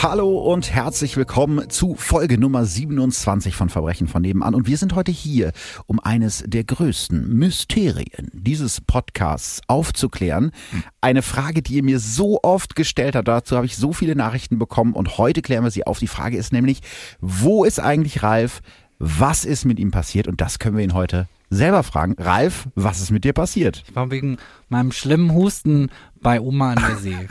Hallo und herzlich willkommen zu Folge Nummer 27 von Verbrechen von nebenan. Und wir sind heute hier, um eines der größten Mysterien dieses Podcasts aufzuklären. Eine Frage, die ihr mir so oft gestellt habt. Dazu habe ich so viele Nachrichten bekommen und heute klären wir sie auf. Die Frage ist nämlich, wo ist eigentlich Ralf? Was ist mit ihm passiert? Und das können wir ihn heute selber fragen. Ralf, was ist mit dir passiert? Ich war wegen meinem schlimmen Husten bei Oma an der See.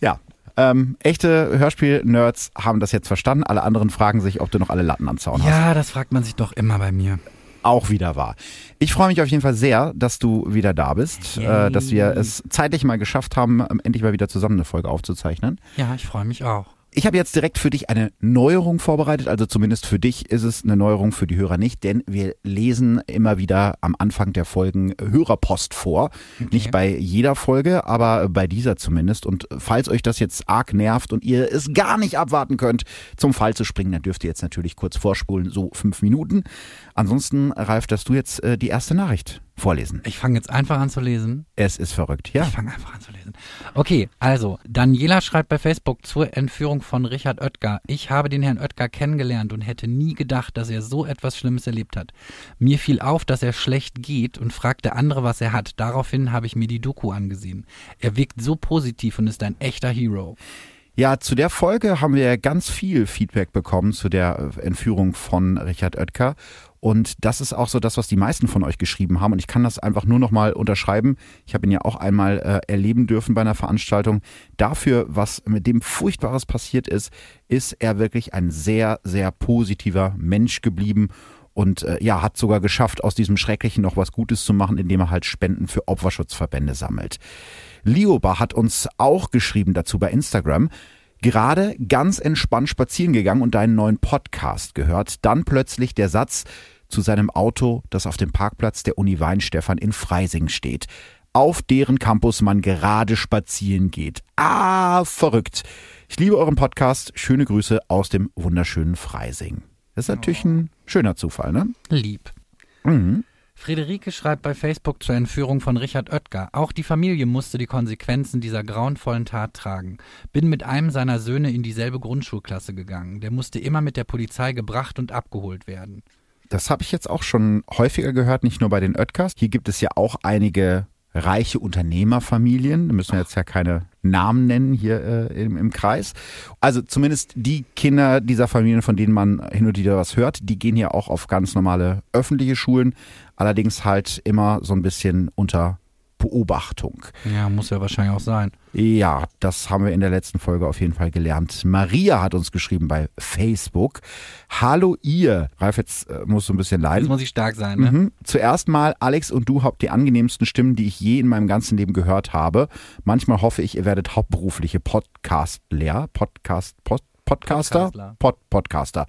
Ja, ähm, echte Hörspiel-Nerds haben das jetzt verstanden. Alle anderen fragen sich, ob du noch alle Latten am Zaun hast. ja, das fragt man sich doch immer bei mir. Auch wieder wahr. Ich freue mich auf jeden Fall sehr, dass du wieder da bist, äh, dass wir es zeitlich mal geschafft haben, ähm, endlich mal wieder zusammen eine Folge aufzuzeichnen. Ja, ich freue mich auch. Ich habe jetzt direkt für dich eine Neuerung vorbereitet, also zumindest für dich ist es eine Neuerung, für die Hörer nicht, denn wir lesen immer wieder am Anfang der Folgen Hörerpost vor. Nicht bei jeder Folge, aber bei dieser zumindest. Und falls euch das jetzt arg nervt und ihr es gar nicht abwarten könnt, zum Fall zu springen, dann dürft ihr jetzt natürlich kurz vorspulen, so fünf Minuten. Ansonsten, Ralf, dass du jetzt äh, die erste Nachricht vorlesen. Ich fange jetzt einfach an zu lesen. Es ist verrückt, ja. Ich fange einfach an zu lesen. Okay, also, Daniela schreibt bei Facebook zur Entführung von Richard Oetker. Ich habe den Herrn Oetker kennengelernt und hätte nie gedacht, dass er so etwas Schlimmes erlebt hat. Mir fiel auf, dass er schlecht geht und fragte andere, was er hat. Daraufhin habe ich mir die Doku angesehen. Er wirkt so positiv und ist ein echter Hero. Ja, zu der Folge haben wir ganz viel Feedback bekommen zu der äh, Entführung von Richard Oetker. Und das ist auch so das, was die meisten von euch geschrieben haben. Und ich kann das einfach nur nochmal unterschreiben. Ich habe ihn ja auch einmal äh, erleben dürfen bei einer Veranstaltung. Dafür, was mit dem Furchtbares passiert ist, ist er wirklich ein sehr, sehr positiver Mensch geblieben. Und äh, ja, hat sogar geschafft, aus diesem Schrecklichen noch was Gutes zu machen, indem er halt Spenden für Opferschutzverbände sammelt. Lioba hat uns auch geschrieben dazu bei Instagram. Gerade ganz entspannt spazieren gegangen und deinen neuen Podcast gehört. Dann plötzlich der Satz zu seinem Auto, das auf dem Parkplatz der Uni Weinstefan in Freising steht. Auf deren Campus man gerade spazieren geht. Ah, verrückt. Ich liebe euren Podcast. Schöne Grüße aus dem wunderschönen Freising. Das ist natürlich ein schöner Zufall, ne? Lieb. Mhm. Friederike schreibt bei Facebook zur Entführung von Richard Oetker. Auch die Familie musste die Konsequenzen dieser grauenvollen Tat tragen. Bin mit einem seiner Söhne in dieselbe Grundschulklasse gegangen. Der musste immer mit der Polizei gebracht und abgeholt werden. Das habe ich jetzt auch schon häufiger gehört, nicht nur bei den Oetkers. Hier gibt es ja auch einige reiche Unternehmerfamilien. Da müssen wir jetzt ja keine Namen nennen hier äh, im, im Kreis. Also zumindest die Kinder dieser Familien, von denen man hin und wieder was hört, die gehen hier auch auf ganz normale öffentliche Schulen. Allerdings halt immer so ein bisschen unter Beobachtung. Ja, muss ja wahrscheinlich auch sein. Ja, das haben wir in der letzten Folge auf jeden Fall gelernt. Maria hat uns geschrieben bei Facebook. Hallo ihr. Ralf, jetzt äh, musst du ein bisschen leiden. Jetzt muss ich stark sein, ne? Mhm. Zuerst mal, Alex und du habt die angenehmsten Stimmen, die ich je in meinem ganzen Leben gehört habe. Manchmal hoffe ich, ihr werdet hauptberufliche Podcast-Lehr, Podcast, Pod, Podcaster, Podcastler. Pod, Podcaster.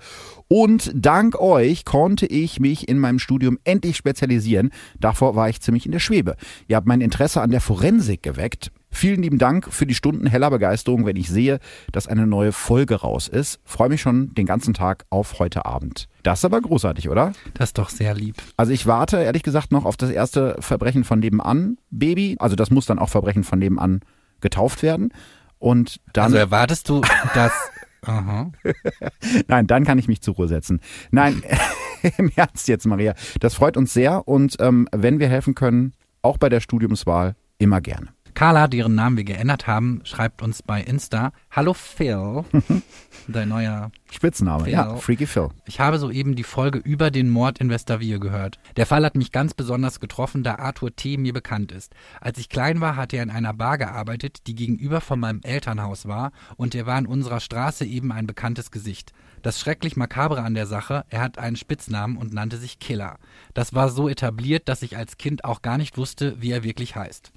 Und dank euch konnte ich mich in meinem Studium endlich spezialisieren. Davor war ich ziemlich in der Schwebe. Ihr habt mein Interesse an der Forensik geweckt. Vielen lieben Dank für die Stunden heller Begeisterung, wenn ich sehe, dass eine neue Folge raus ist. Freue mich schon den ganzen Tag auf heute Abend. Das ist aber großartig, oder? Das ist doch sehr lieb. Also ich warte ehrlich gesagt noch auf das erste Verbrechen von nebenan, Baby. Also das muss dann auch Verbrechen von nebenan getauft werden. Und dann, Also erwartest du, dass. Aha. nein, dann kann ich mich zur Ruhe setzen. Nein, im Ernst jetzt, Maria. Das freut uns sehr und ähm, wenn wir helfen können, auch bei der Studiumswahl, immer gerne. Carla, deren Namen wir geändert haben, schreibt uns bei Insta: Hallo Phil, dein neuer Spitzname, Phil. ja, Freaky Phil. Ich habe soeben die Folge über den Mord in Westerwier gehört. Der Fall hat mich ganz besonders getroffen, da Arthur T. mir bekannt ist. Als ich klein war, hat er in einer Bar gearbeitet, die gegenüber von meinem Elternhaus war, und er war in unserer Straße eben ein bekanntes Gesicht. Das schrecklich Makabre an der Sache, er hat einen Spitznamen und nannte sich Killer. Das war so etabliert, dass ich als Kind auch gar nicht wusste, wie er wirklich heißt.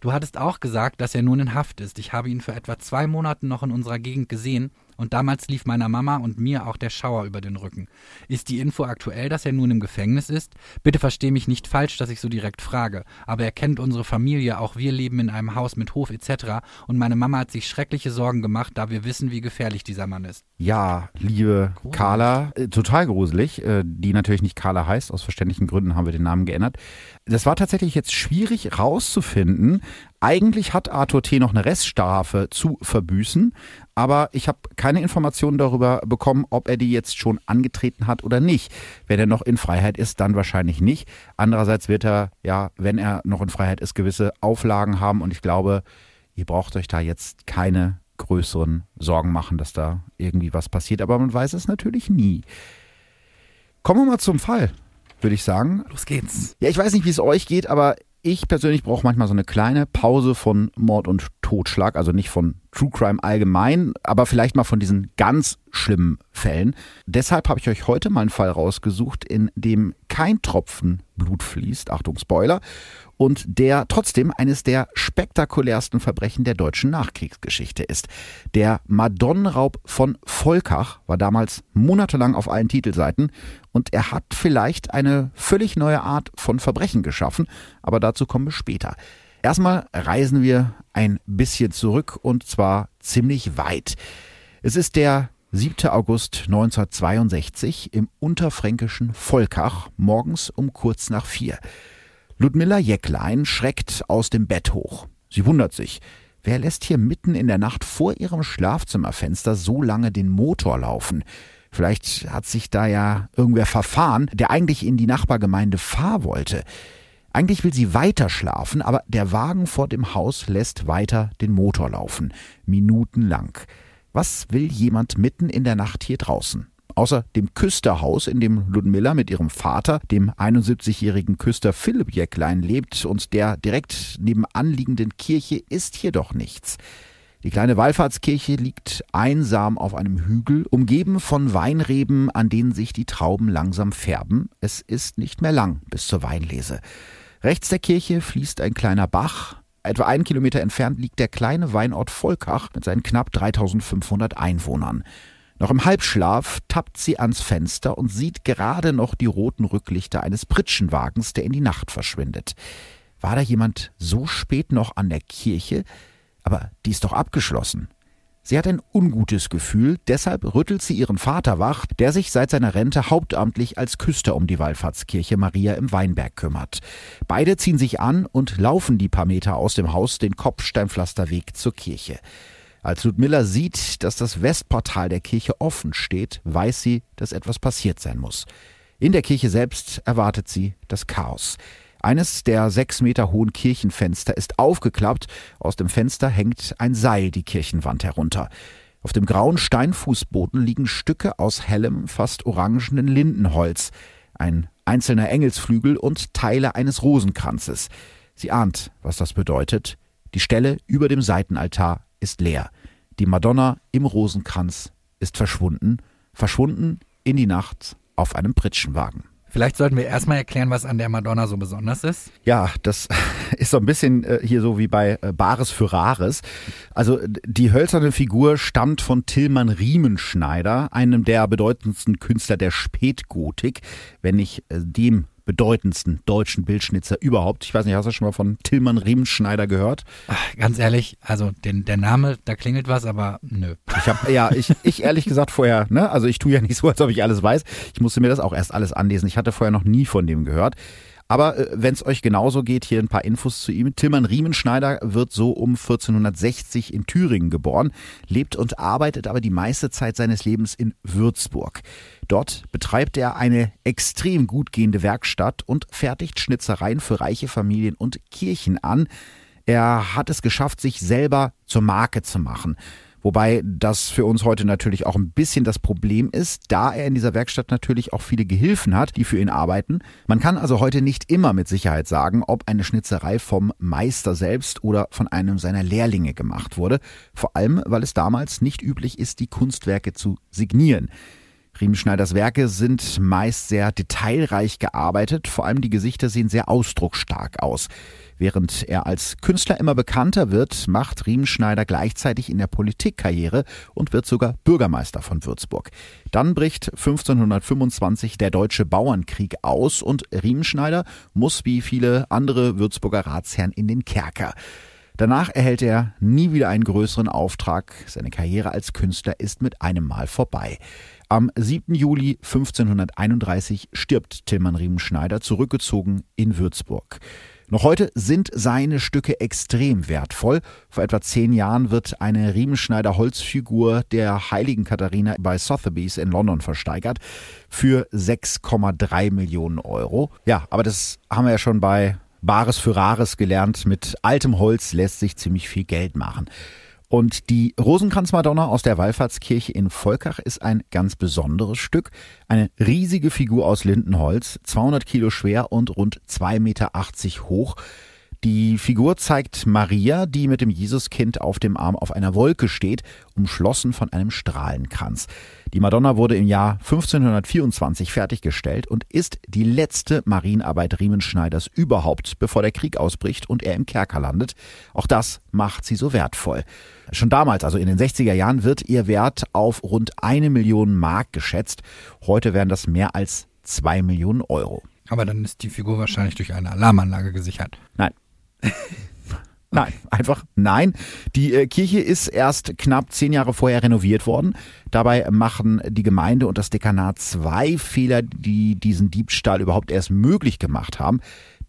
Du hattest auch gesagt, dass er nun in Haft ist. Ich habe ihn für etwa zwei Monaten noch in unserer Gegend gesehen, Und damals lief meiner Mama und mir auch der Schauer über den Rücken. Ist die Info aktuell, dass er nun im Gefängnis ist? Bitte versteh mich nicht falsch, dass ich so direkt frage. Aber er kennt unsere Familie, auch wir leben in einem Haus mit Hof etc. Und meine Mama hat sich schreckliche Sorgen gemacht, da wir wissen, wie gefährlich dieser Mann ist. Ja, liebe gruselig. Carla, äh, total gruselig, äh, die natürlich nicht Carla heißt, aus verständlichen Gründen haben wir den Namen geändert. Das war tatsächlich jetzt schwierig rauszufinden. Eigentlich hat Arthur T. noch eine Reststrafe zu verbüßen, aber ich habe keine Informationen darüber bekommen, ob er die jetzt schon angetreten hat oder nicht. Wenn er noch in Freiheit ist, dann wahrscheinlich nicht. Andererseits wird er, ja, wenn er noch in Freiheit ist, gewisse Auflagen haben und ich glaube, ihr braucht euch da jetzt keine größeren Sorgen machen, dass da irgendwie was passiert. Aber man weiß es natürlich nie. Kommen wir mal zum Fall, würde ich sagen. Los geht's. Ja, ich weiß nicht, wie es euch geht, aber ich persönlich brauche manchmal so eine kleine Pause von Mord und Totschlag, also nicht von True Crime allgemein, aber vielleicht mal von diesen ganz schlimmen Fällen. Deshalb habe ich euch heute mal einen Fall rausgesucht, in dem kein Tropfen Blut fließt, Achtung Spoiler, und der trotzdem eines der spektakulärsten Verbrechen der deutschen Nachkriegsgeschichte ist. Der Madonnenraub von Volkach war damals monatelang auf allen Titelseiten und er hat vielleicht eine völlig neue Art von Verbrechen geschaffen, aber dazu kommen wir später. Erstmal reisen wir ein bisschen zurück und zwar ziemlich weit. Es ist der 7. August 1962 im unterfränkischen Volkach, morgens um kurz nach vier. Ludmilla Jäcklein schreckt aus dem Bett hoch. Sie wundert sich. Wer lässt hier mitten in der Nacht vor ihrem Schlafzimmerfenster so lange den Motor laufen? Vielleicht hat sich da ja irgendwer verfahren, der eigentlich in die Nachbargemeinde Fahr wollte. Eigentlich will sie weiter schlafen, aber der Wagen vor dem Haus lässt weiter den Motor laufen. Minutenlang. Was will jemand mitten in der Nacht hier draußen? Außer dem Küsterhaus, in dem Ludmilla mit ihrem Vater, dem 71-jährigen Küster Philipp Jäcklein, lebt und der direkt nebenan liegenden Kirche ist hier doch nichts. Die kleine Wallfahrtskirche liegt einsam auf einem Hügel, umgeben von Weinreben, an denen sich die Trauben langsam färben. Es ist nicht mehr lang bis zur Weinlese. Rechts der Kirche fließt ein kleiner Bach. Etwa einen Kilometer entfernt liegt der kleine Weinort Volkach mit seinen knapp 3500 Einwohnern. Noch im Halbschlaf tappt sie ans Fenster und sieht gerade noch die roten Rücklichter eines Pritschenwagens, der in die Nacht verschwindet. War da jemand so spät noch an der Kirche? Aber die ist doch abgeschlossen. Sie hat ein ungutes Gefühl, deshalb rüttelt sie ihren Vater wach, der sich seit seiner Rente hauptamtlich als Küster um die Wallfahrtskirche Maria im Weinberg kümmert. Beide ziehen sich an und laufen die paar Meter aus dem Haus den Kopfsteinpflasterweg zur Kirche. Als Ludmilla sieht, dass das Westportal der Kirche offen steht, weiß sie, dass etwas passiert sein muss. In der Kirche selbst erwartet sie das Chaos. Eines der sechs Meter hohen Kirchenfenster ist aufgeklappt. Aus dem Fenster hängt ein Seil die Kirchenwand herunter. Auf dem grauen Steinfußboden liegen Stücke aus hellem, fast orangenen Lindenholz, ein einzelner Engelsflügel und Teile eines Rosenkranzes. Sie ahnt, was das bedeutet. Die Stelle über dem Seitenaltar ist leer. Die Madonna im Rosenkranz ist verschwunden, verschwunden in die Nacht auf einem Pritschenwagen. Vielleicht sollten wir erstmal erklären, was an der Madonna so besonders ist. Ja, das ist so ein bisschen äh, hier so wie bei äh, Bares für Rares. Also die hölzerne Figur stammt von Tillmann Riemenschneider, einem der bedeutendsten Künstler der Spätgotik, wenn nicht äh, dem bedeutendsten deutschen Bildschnitzer überhaupt. Ich weiß nicht, hast du schon mal von Tillmann Riemenschneider gehört? Ach, ganz ehrlich, also den, der Name, da klingelt was, aber nö. Ich habe ja, ich, ich ehrlich gesagt vorher, ne, also ich tue ja nicht so, als ob ich alles weiß. Ich musste mir das auch erst alles anlesen. Ich hatte vorher noch nie von dem gehört. Aber äh, wenn es euch genauso geht, hier ein paar Infos zu ihm. Tillmann Riemenschneider wird so um 1460 in Thüringen geboren, lebt und arbeitet aber die meiste Zeit seines Lebens in Würzburg. Dort betreibt er eine extrem gut gehende Werkstatt und fertigt Schnitzereien für reiche Familien und Kirchen an. Er hat es geschafft, sich selber zur Marke zu machen. Wobei das für uns heute natürlich auch ein bisschen das Problem ist, da er in dieser Werkstatt natürlich auch viele Gehilfen hat, die für ihn arbeiten. Man kann also heute nicht immer mit Sicherheit sagen, ob eine Schnitzerei vom Meister selbst oder von einem seiner Lehrlinge gemacht wurde. Vor allem, weil es damals nicht üblich ist, die Kunstwerke zu signieren. Riemenschneiders Werke sind meist sehr detailreich gearbeitet, vor allem die Gesichter sehen sehr ausdrucksstark aus. Während er als Künstler immer bekannter wird, macht Riemenschneider gleichzeitig in der Politik Karriere und wird sogar Bürgermeister von Würzburg. Dann bricht 1525 der Deutsche Bauernkrieg aus und Riemenschneider muss wie viele andere Würzburger Ratsherren in den Kerker. Danach erhält er nie wieder einen größeren Auftrag. Seine Karriere als Künstler ist mit einem Mal vorbei. Am 7. Juli 1531 stirbt Tillmann Riemenschneider, zurückgezogen in Würzburg. Noch heute sind seine Stücke extrem wertvoll. Vor etwa zehn Jahren wird eine Riemenschneider Holzfigur der heiligen Katharina bei Sotheby's in London versteigert für 6,3 Millionen Euro. Ja, aber das haben wir ja schon bei Bares für Rares gelernt. Mit altem Holz lässt sich ziemlich viel Geld machen. Und die Rosenkranzmadonna aus der Wallfahrtskirche in Volkach ist ein ganz besonderes Stück. Eine riesige Figur aus Lindenholz, 200 Kilo schwer und rund 2,80 Meter hoch. Die Figur zeigt Maria, die mit dem Jesuskind auf dem Arm auf einer Wolke steht, umschlossen von einem Strahlenkranz. Die Madonna wurde im Jahr 1524 fertiggestellt und ist die letzte Marienarbeit Riemenschneiders überhaupt, bevor der Krieg ausbricht und er im Kerker landet. Auch das macht sie so wertvoll. Schon damals, also in den 60er Jahren, wird ihr Wert auf rund eine Million Mark geschätzt. Heute wären das mehr als zwei Millionen Euro. Aber dann ist die Figur wahrscheinlich durch eine Alarmanlage gesichert. Nein, Nein, einfach nein. Die äh, Kirche ist erst knapp zehn Jahre vorher renoviert worden. Dabei machen die Gemeinde und das Dekanat zwei Fehler, die diesen Diebstahl überhaupt erst möglich gemacht haben.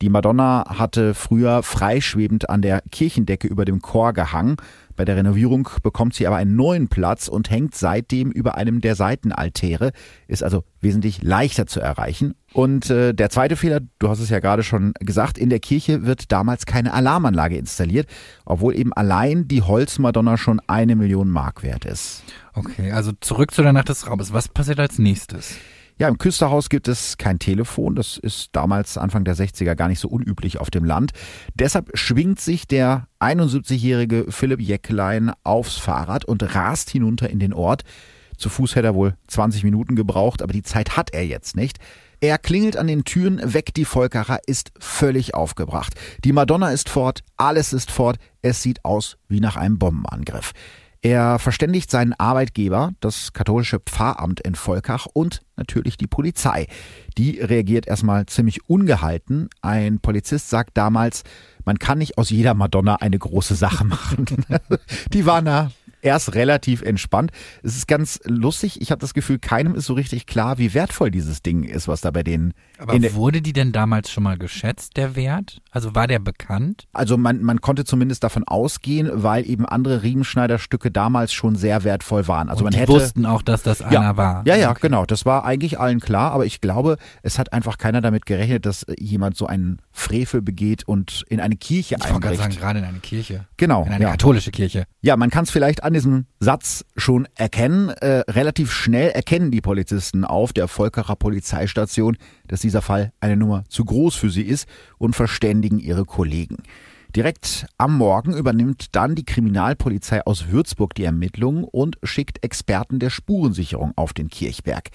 Die Madonna hatte früher freischwebend an der Kirchendecke über dem Chor gehangen. Bei der Renovierung bekommt sie aber einen neuen Platz und hängt seitdem über einem der Seitenaltäre, ist also wesentlich leichter zu erreichen. Und äh, der zweite Fehler, du hast es ja gerade schon gesagt, in der Kirche wird damals keine Alarmanlage installiert, obwohl eben allein die Holzmadonna schon eine Million Mark wert ist. Okay, also zurück zu der Nacht des Raubes. Was passiert als nächstes? Ja, im Küsterhaus gibt es kein Telefon. Das ist damals Anfang der 60er gar nicht so unüblich auf dem Land. Deshalb schwingt sich der 71-jährige Philipp Jäcklein aufs Fahrrad und rast hinunter in den Ort. Zu Fuß hätte er wohl 20 Minuten gebraucht, aber die Zeit hat er jetzt nicht. Er klingelt an den Türen, weckt die Volkacher, ist völlig aufgebracht. Die Madonna ist fort, alles ist fort, es sieht aus wie nach einem Bombenangriff. Er verständigt seinen Arbeitgeber, das katholische Pfarramt in Volkach und natürlich die Polizei. Die reagiert erstmal ziemlich ungehalten. Ein Polizist sagt damals, man kann nicht aus jeder Madonna eine große Sache machen. die waren da erst relativ entspannt. Es ist ganz lustig. Ich habe das Gefühl, keinem ist so richtig klar, wie wertvoll dieses Ding ist, was da bei denen. Aber wurde die denn damals schon mal geschätzt, der Wert? Also war der bekannt? Also man, man konnte zumindest davon ausgehen, weil eben andere Riemenschneiderstücke damals schon sehr wertvoll waren. Also Und man die hätte wussten auch, dass das ja, einer war. Ja, ja, Okay. genau. Das war eigentlich allen klar, aber ich glaube, es hat einfach keiner damit gerechnet, dass jemand so einen Frevel begeht und in eine Kirche Ich wollte gerade einbricht. sagen, gerade in eine Kirche. Genau. In eine ja. katholische Kirche. Ja, man kann es vielleicht an diesem Satz schon erkennen. Äh, relativ schnell erkennen die Polizisten auf der Volkerer Polizeistation, dass dieser Fall eine Nummer zu groß für sie ist und verständigen ihre Kollegen. Direkt am Morgen übernimmt dann die Kriminalpolizei aus Würzburg die Ermittlungen und schickt Experten der Spurensicherung auf den Kirchberg.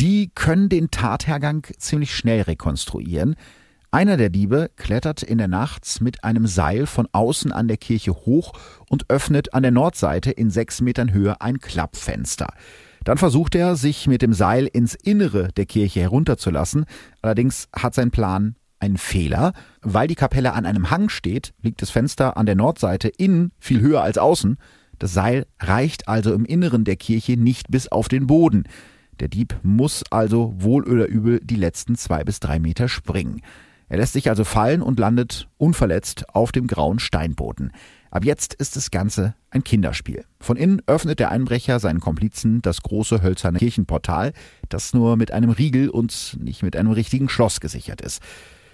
Die können den Tathergang ziemlich schnell rekonstruieren. Einer der Diebe klettert in der Nacht mit einem Seil von außen an der Kirche hoch und öffnet an der Nordseite in sechs Metern Höhe ein Klappfenster. Dann versucht er, sich mit dem Seil ins Innere der Kirche herunterzulassen. Allerdings hat sein Plan einen Fehler. Weil die Kapelle an einem Hang steht, liegt das Fenster an der Nordseite innen viel höher als außen. Das Seil reicht also im Inneren der Kirche nicht bis auf den Boden. Der Dieb muss also wohl oder übel die letzten zwei bis drei Meter springen. Er lässt sich also fallen und landet unverletzt auf dem grauen Steinboden. Ab jetzt ist das Ganze ein Kinderspiel. Von innen öffnet der Einbrecher seinen Komplizen das große hölzerne Kirchenportal, das nur mit einem Riegel und nicht mit einem richtigen Schloss gesichert ist.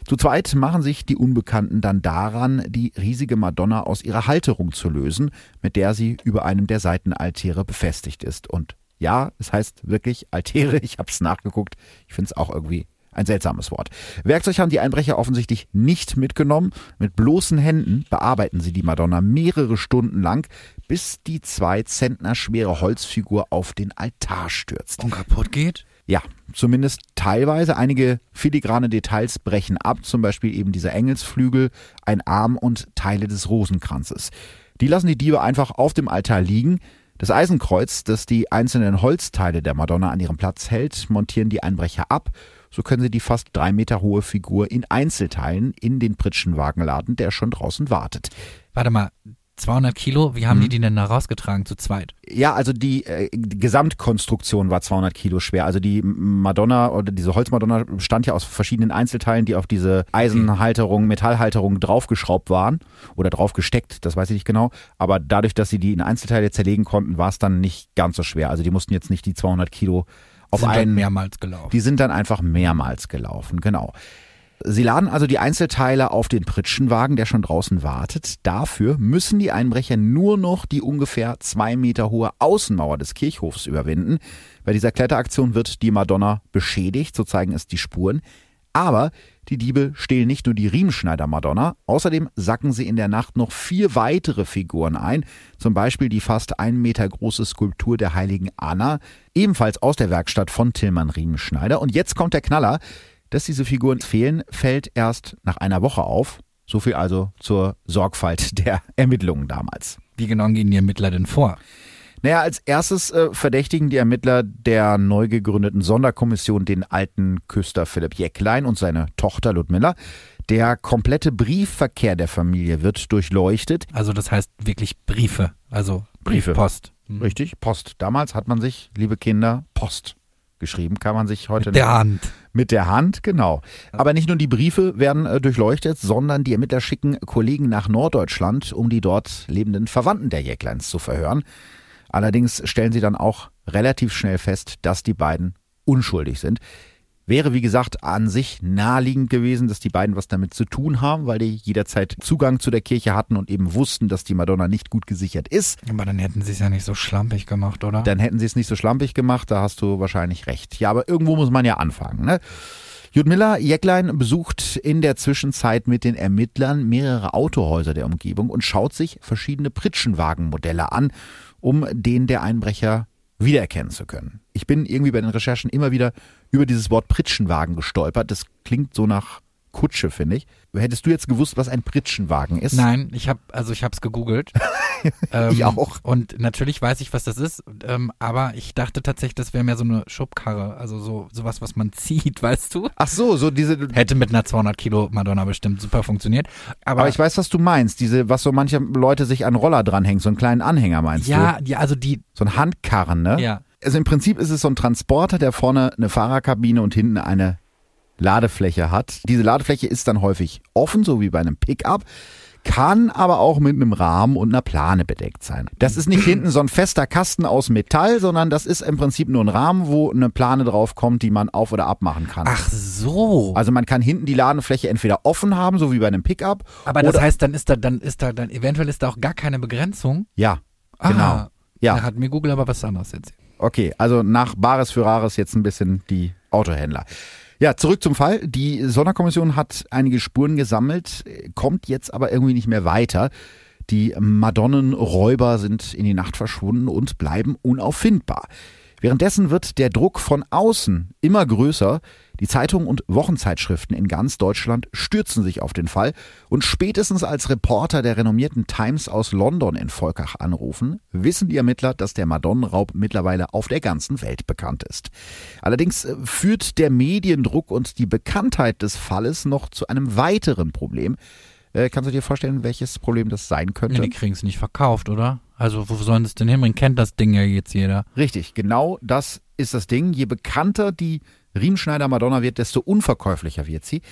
Zu zweit machen sich die Unbekannten dann daran, die riesige Madonna aus ihrer Halterung zu lösen, mit der sie über einem der Seitenaltäre befestigt ist. Und ja, es heißt wirklich Altäre, ich habe es nachgeguckt. Ich finde es auch irgendwie Ein seltsames Wort. Werkzeug haben die Einbrecher offensichtlich nicht mitgenommen. Mit bloßen Händen bearbeiten sie die Madonna mehrere Stunden lang, bis die zwei Zentner schwere Holzfigur auf den Altar stürzt. Und kaputt geht? Ja, zumindest teilweise. Einige filigrane Details brechen ab, zum Beispiel eben dieser Engelsflügel, ein Arm und Teile des Rosenkranzes. Die lassen die Diebe einfach auf dem Altar liegen. Das Eisenkreuz, das die einzelnen Holzteile der Madonna an ihrem Platz hält, montieren die Einbrecher ab. So können sie die fast drei Meter hohe Figur in Einzelteilen in den Pritschenwagen laden, der schon draußen wartet. Warte mal, 200 Kilo, wie haben mhm. die die denn da rausgetragen zu zweit? Ja, also die, äh, Gesamtkonstruktion war 200 Kilo schwer. Also die Madonna oder diese Holzmadonna stand ja aus verschiedenen Einzelteilen, die auf diese Eisenhalterung, Metallhalterung draufgeschraubt waren oder draufgesteckt, das weiß ich nicht genau. Aber dadurch, dass sie die in Einzelteile zerlegen konnten, war es dann nicht ganz so schwer. Also die mussten jetzt nicht die 200 Kilo auf sind einen mehrmals gelaufen. Die sind dann einfach mehrmals gelaufen, genau. Sie laden also die Einzelteile auf den Pritschenwagen, der schon draußen wartet. Dafür müssen die Einbrecher nur noch die ungefähr zwei Meter hohe Außenmauer des Kirchhofs überwinden. Bei dieser Kletteraktion wird die Madonna beschädigt, so zeigen es die Spuren. Aber die Diebe stehlen nicht nur die Riemenschneider-Madonna, außerdem sacken sie in der Nacht noch vier weitere Figuren ein, zum Beispiel die fast ein Meter große Skulptur der heiligen Anna, ebenfalls aus der Werkstatt von Tillmann Riemenschneider. Und jetzt kommt der Knaller. Dass diese Figuren fehlen, fällt erst nach einer Woche auf. So viel also zur Sorgfalt der Ermittlungen damals. Wie genau gehen die Ermittler denn vor? Naja, als erstes äh, verdächtigen die Ermittler der neu gegründeten Sonderkommission den alten Küster Philipp Jäcklein und seine Tochter Ludmilla. Der komplette Briefverkehr der Familie wird durchleuchtet. Also das heißt wirklich Briefe, also Briefe. Post. Mhm. Richtig, Post. Damals hat man sich, liebe Kinder, Post geschrieben, kann man sich heute mit der Hand. Mit der Hand, genau. Aber nicht nur die Briefe werden äh, durchleuchtet, sondern die Ermittler schicken Kollegen nach Norddeutschland, um die dort lebenden Verwandten der Jäckleins zu verhören. Allerdings stellen sie dann auch relativ schnell fest, dass die beiden unschuldig sind. Wäre, wie gesagt, an sich naheliegend gewesen, dass die beiden was damit zu tun haben, weil die jederzeit Zugang zu der Kirche hatten und eben wussten, dass die Madonna nicht gut gesichert ist. Aber dann hätten sie es ja nicht so schlampig gemacht, oder? Dann hätten sie es nicht so schlampig gemacht, da hast du wahrscheinlich recht. Ja, aber irgendwo muss man ja anfangen, ne? Judmilla Jäcklein besucht in der Zwischenzeit mit den Ermittlern mehrere Autohäuser der Umgebung und schaut sich verschiedene Pritschenwagenmodelle an, um den der Einbrecher wiedererkennen zu können. Ich bin irgendwie bei den Recherchen immer wieder über dieses Wort Pritschenwagen gestolpert. Das klingt so nach Kutsche, finde ich. Hättest du jetzt gewusst, was ein Pritschenwagen ist? Nein, ich habe also ich habe es gegoogelt. ähm, ich auch. Und natürlich weiß ich, was das ist, ähm, aber ich dachte tatsächlich, das wäre mehr so eine Schubkarre, also so sowas, was man zieht, weißt du? Ach so, so diese hätte mit einer 200 Kilo Madonna bestimmt super funktioniert. Aber, aber ich weiß, was du meinst. Diese, was so manche Leute sich an Roller dranhängen, so einen kleinen Anhänger meinst ja, du? Ja, ja, also die so ein Handkarren, ne? Ja. Also im Prinzip ist es so ein Transporter, der vorne eine Fahrerkabine und hinten eine Ladefläche hat. Diese Ladefläche ist dann häufig offen, so wie bei einem Pickup kann aber auch mit einem Rahmen und einer Plane bedeckt sein. Das ist nicht hinten so ein fester Kasten aus Metall, sondern das ist im Prinzip nur ein Rahmen, wo eine Plane drauf kommt, die man auf- oder abmachen kann. Ach so. Also man kann hinten die Ladefläche entweder offen haben, so wie bei einem Pickup. Aber das heißt, dann ist da, dann ist da, dann eventuell ist da auch gar keine Begrenzung. Ja, genau. Ah, ja. Da hat mir Google aber was anderes erzählt. Okay, also nach Bares für Rares jetzt ein bisschen die Autohändler. Ja, zurück zum Fall. Die Sonderkommission hat einige Spuren gesammelt, kommt jetzt aber irgendwie nicht mehr weiter. Die Madonnenräuber sind in die Nacht verschwunden und bleiben unauffindbar. Währenddessen wird der Druck von außen immer größer. Die Zeitungen und Wochenzeitschriften in ganz Deutschland stürzen sich auf den Fall und spätestens als Reporter der renommierten Times aus London in Volkach anrufen, wissen die Ermittler, dass der Madonnenraub mittlerweile auf der ganzen Welt bekannt ist. Allerdings äh, führt der Mediendruck und die Bekanntheit des Falles noch zu einem weiteren Problem. Äh, kannst du dir vorstellen, welches Problem das sein könnte? Ja, die kriegen es nicht verkauft, oder? Also wo sollen es denn hinbringen? Kennt das Ding ja jetzt jeder. Richtig, genau das ist das Ding. Je bekannter die Riemenschneider Madonna wird, desto unverkäuflicher wird sie.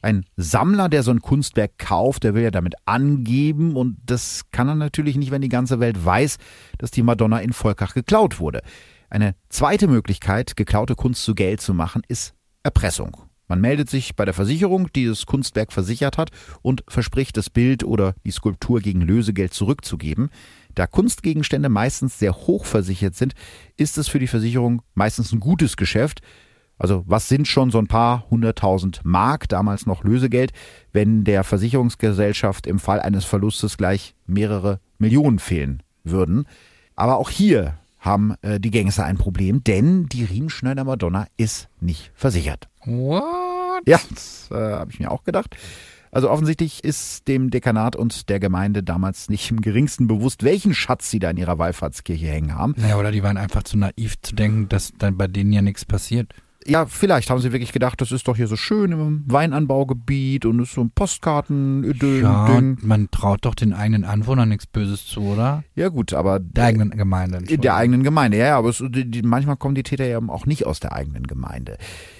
Ein Sammler, der so ein Kunstwerk kauft, der will ja damit angeben und das kann er natürlich nicht, wenn die ganze Welt weiß, dass die Madonna in Volkach geklaut wurde. Eine zweite Möglichkeit, geklaute Kunst zu Geld zu machen, ist Erpressung. Man meldet sich bei der Versicherung, die das Kunstwerk versichert hat und verspricht, das Bild oder die Skulptur gegen Lösegeld zurückzugeben. Da Kunstgegenstände meistens sehr hoch versichert sind, ist es für die Versicherung meistens ein gutes Geschäft. Also was sind schon so ein paar hunderttausend Mark, damals noch Lösegeld, wenn der Versicherungsgesellschaft im Fall eines Verlustes gleich mehrere Millionen fehlen würden. Aber auch hier haben äh, die Gangster ein Problem, denn die Riemenschneider Madonna ist nicht versichert. What? Ja, das äh, habe ich mir auch gedacht. Also offensichtlich ist dem Dekanat und der Gemeinde damals nicht im geringsten bewusst, welchen Schatz sie da in ihrer Wallfahrtskirche hängen haben. Naja, oder die waren einfach zu naiv zu denken, dass dann bei denen ja nichts passiert. Ja, vielleicht haben sie wirklich gedacht, das ist doch hier so schön im Weinanbaugebiet und ist so ein postkarten Ja, Ding. und man traut doch den eigenen Anwohnern nichts Böses zu, oder? Ja gut, aber Der eigenen Gemeinde. in der eigenen Gemeinde. Ja, ja, aber es, die, manchmal kommen die Täter ja auch nicht aus der eigenen Gemeinde.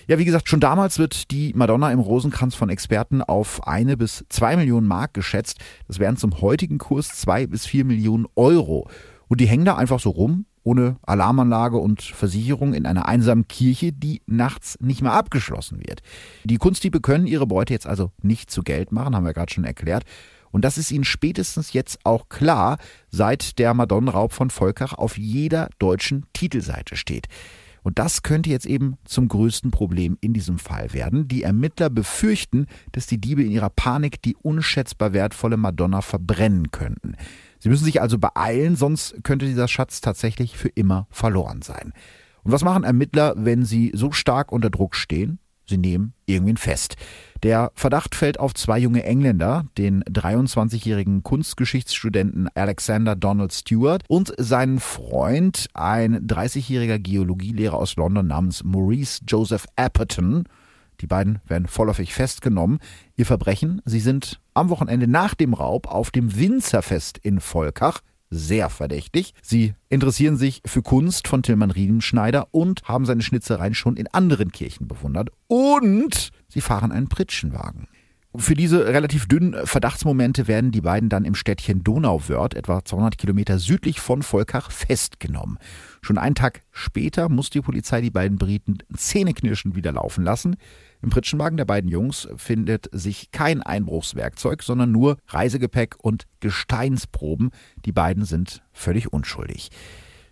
Ja, wie gesagt, schon damals wird die Madonna im Rosenkranz von Experten auf eine bis zwei Millionen Mark geschätzt. Das wären zum heutigen Kurs zwei bis vier Millionen Euro. Und die hängen da einfach so rum, ohne Alarmanlage und Versicherung in einer einsamen Kirche, die nachts nicht mehr abgeschlossen wird. Die Kunstdiebe können ihre Beute jetzt also nicht zu Geld machen, haben wir gerade schon erklärt. Und das ist ihnen spätestens jetzt auch klar, seit der Madonnenraub von Volkach auf jeder deutschen Titelseite steht. Und das könnte jetzt eben zum größten Problem in diesem Fall werden. Die Ermittler befürchten, dass die Diebe in ihrer Panik die unschätzbar wertvolle Madonna verbrennen könnten. Sie müssen sich also beeilen, sonst könnte dieser Schatz tatsächlich für immer verloren sein. Und was machen Ermittler, wenn sie so stark unter Druck stehen? Sie nehmen irgendwen fest. Der Verdacht fällt auf zwei junge Engländer, den 23-jährigen Kunstgeschichtsstudenten Alexander Donald Stewart und seinen Freund, ein 30-jähriger Geologielehrer aus London namens Maurice Joseph Apperton. Die beiden werden vorläufig festgenommen. Ihr Verbrechen, sie sind am Wochenende nach dem Raub auf dem Winzerfest in Volkach sehr verdächtig. Sie interessieren sich für Kunst von Tilman Riemenschneider und haben seine Schnitzereien schon in anderen Kirchen bewundert. Und sie fahren einen Pritschenwagen. Für diese relativ dünnen Verdachtsmomente werden die beiden dann im Städtchen Donauwörth, etwa 200 Kilometer südlich von Volkach, festgenommen. Schon einen Tag später muss die Polizei die beiden Briten zähneknirschend wieder laufen lassen. Im Pritschenwagen der beiden Jungs findet sich kein Einbruchswerkzeug, sondern nur Reisegepäck und Gesteinsproben. Die beiden sind völlig unschuldig.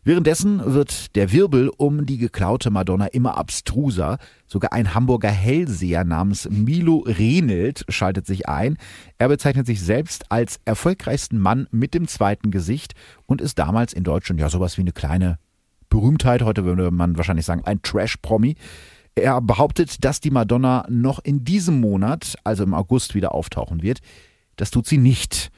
Währenddessen wird der Wirbel um die geklaute Madonna immer abstruser. Sogar ein Hamburger Hellseher namens Milo Renelt schaltet sich ein. Er bezeichnet sich selbst als erfolgreichsten Mann mit dem zweiten Gesicht und ist damals in Deutschland ja sowas wie eine kleine Berühmtheit. Heute würde man wahrscheinlich sagen, ein Trash-Promi. Er behauptet, dass die Madonna noch in diesem Monat, also im August, wieder auftauchen wird. Das tut sie nicht.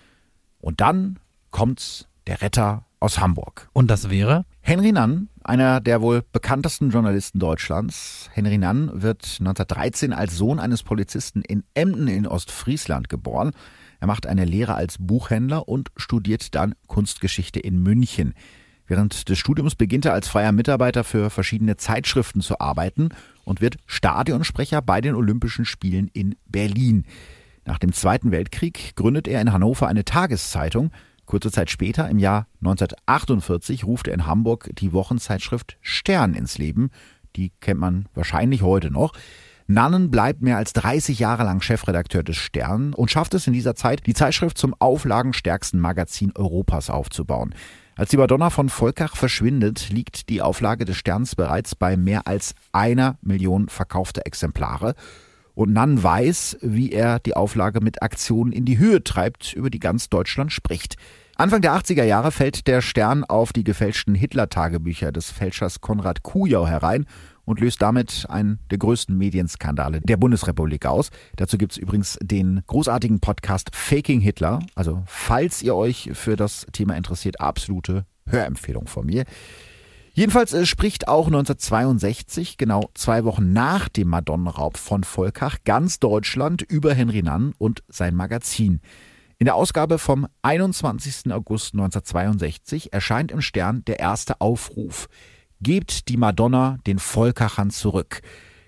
Und dann kommt der Retter aus Hamburg. Und das wäre? Henry Nann, einer der wohl bekanntesten Journalisten Deutschlands. Henry Nann wird 1913 als Sohn eines Polizisten in Emden in Ostfriesland geboren. Er macht eine Lehre als Buchhändler und studiert dann Kunstgeschichte in München. Während des Studiums beginnt er als freier Mitarbeiter für verschiedene Zeitschriften zu arbeiten und wird Stadionsprecher bei den Olympischen Spielen in Berlin. Nach dem Zweiten Weltkrieg gründet er in Hannover eine Tageszeitung. Kurze Zeit später, im Jahr 1948, ruft er in Hamburg die Wochenzeitschrift Stern ins Leben. Die kennt man wahrscheinlich heute noch. Nannen bleibt mehr als 30 Jahre lang Chefredakteur des Stern und schafft es in dieser Zeit, die Zeitschrift zum auflagenstärksten Magazin Europas aufzubauen. Als die Madonna von Volkach verschwindet, liegt die Auflage des Sterns bereits bei mehr als einer Million verkaufter Exemplare. Und Nann weiß, wie er die Auflage mit Aktionen in die Höhe treibt, über die ganz Deutschland spricht. Anfang der 80er Jahre fällt der Stern auf die gefälschten Hitler-Tagebücher des Fälschers Konrad Kujau herein und löst damit einen der größten Medienskandale der Bundesrepublik aus. Dazu gibt es übrigens den großartigen Podcast Faking Hitler. Also falls ihr euch für das Thema interessiert, absolute Hörempfehlung von mir. Jedenfalls äh, spricht auch 1962, genau zwei Wochen nach dem Madonnenraub von Volkach, ganz Deutschland über Henry Nann und sein Magazin. In der Ausgabe vom 21. August 1962 erscheint im Stern der erste Aufruf. Gebt die Madonna den Volkachern zurück.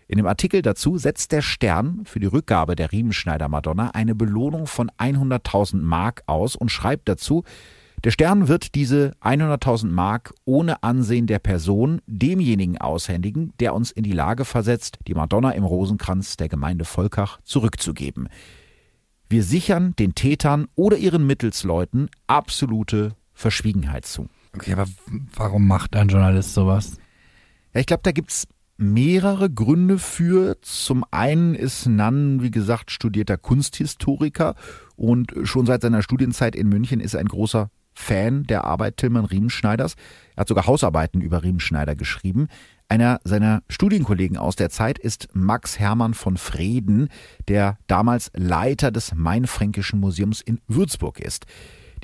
In dem Artikel dazu setzt der Stern für die Rückgabe der Riemenschneider Madonna eine Belohnung von 100.000 Mark aus und schreibt dazu, der Stern wird diese 100.000 Mark ohne Ansehen der Person demjenigen aushändigen, der uns in die Lage versetzt, die Madonna im Rosenkranz der Gemeinde Volkach zurückzugeben. Wir sichern den Tätern oder ihren Mittelsleuten absolute Verschwiegenheit zu. Okay, aber warum macht ein Journalist sowas? Ja, ich glaube, da gibt's mehrere Gründe für. Zum einen ist Nann, wie gesagt, studierter Kunsthistoriker und schon seit seiner Studienzeit in München ist er ein großer Fan der Arbeit Tilman Riemenschneiders. Er hat sogar Hausarbeiten über Riemenschneider geschrieben. Einer seiner Studienkollegen aus der Zeit ist Max Hermann von Freden, der damals Leiter des Mainfränkischen Museums in Würzburg ist.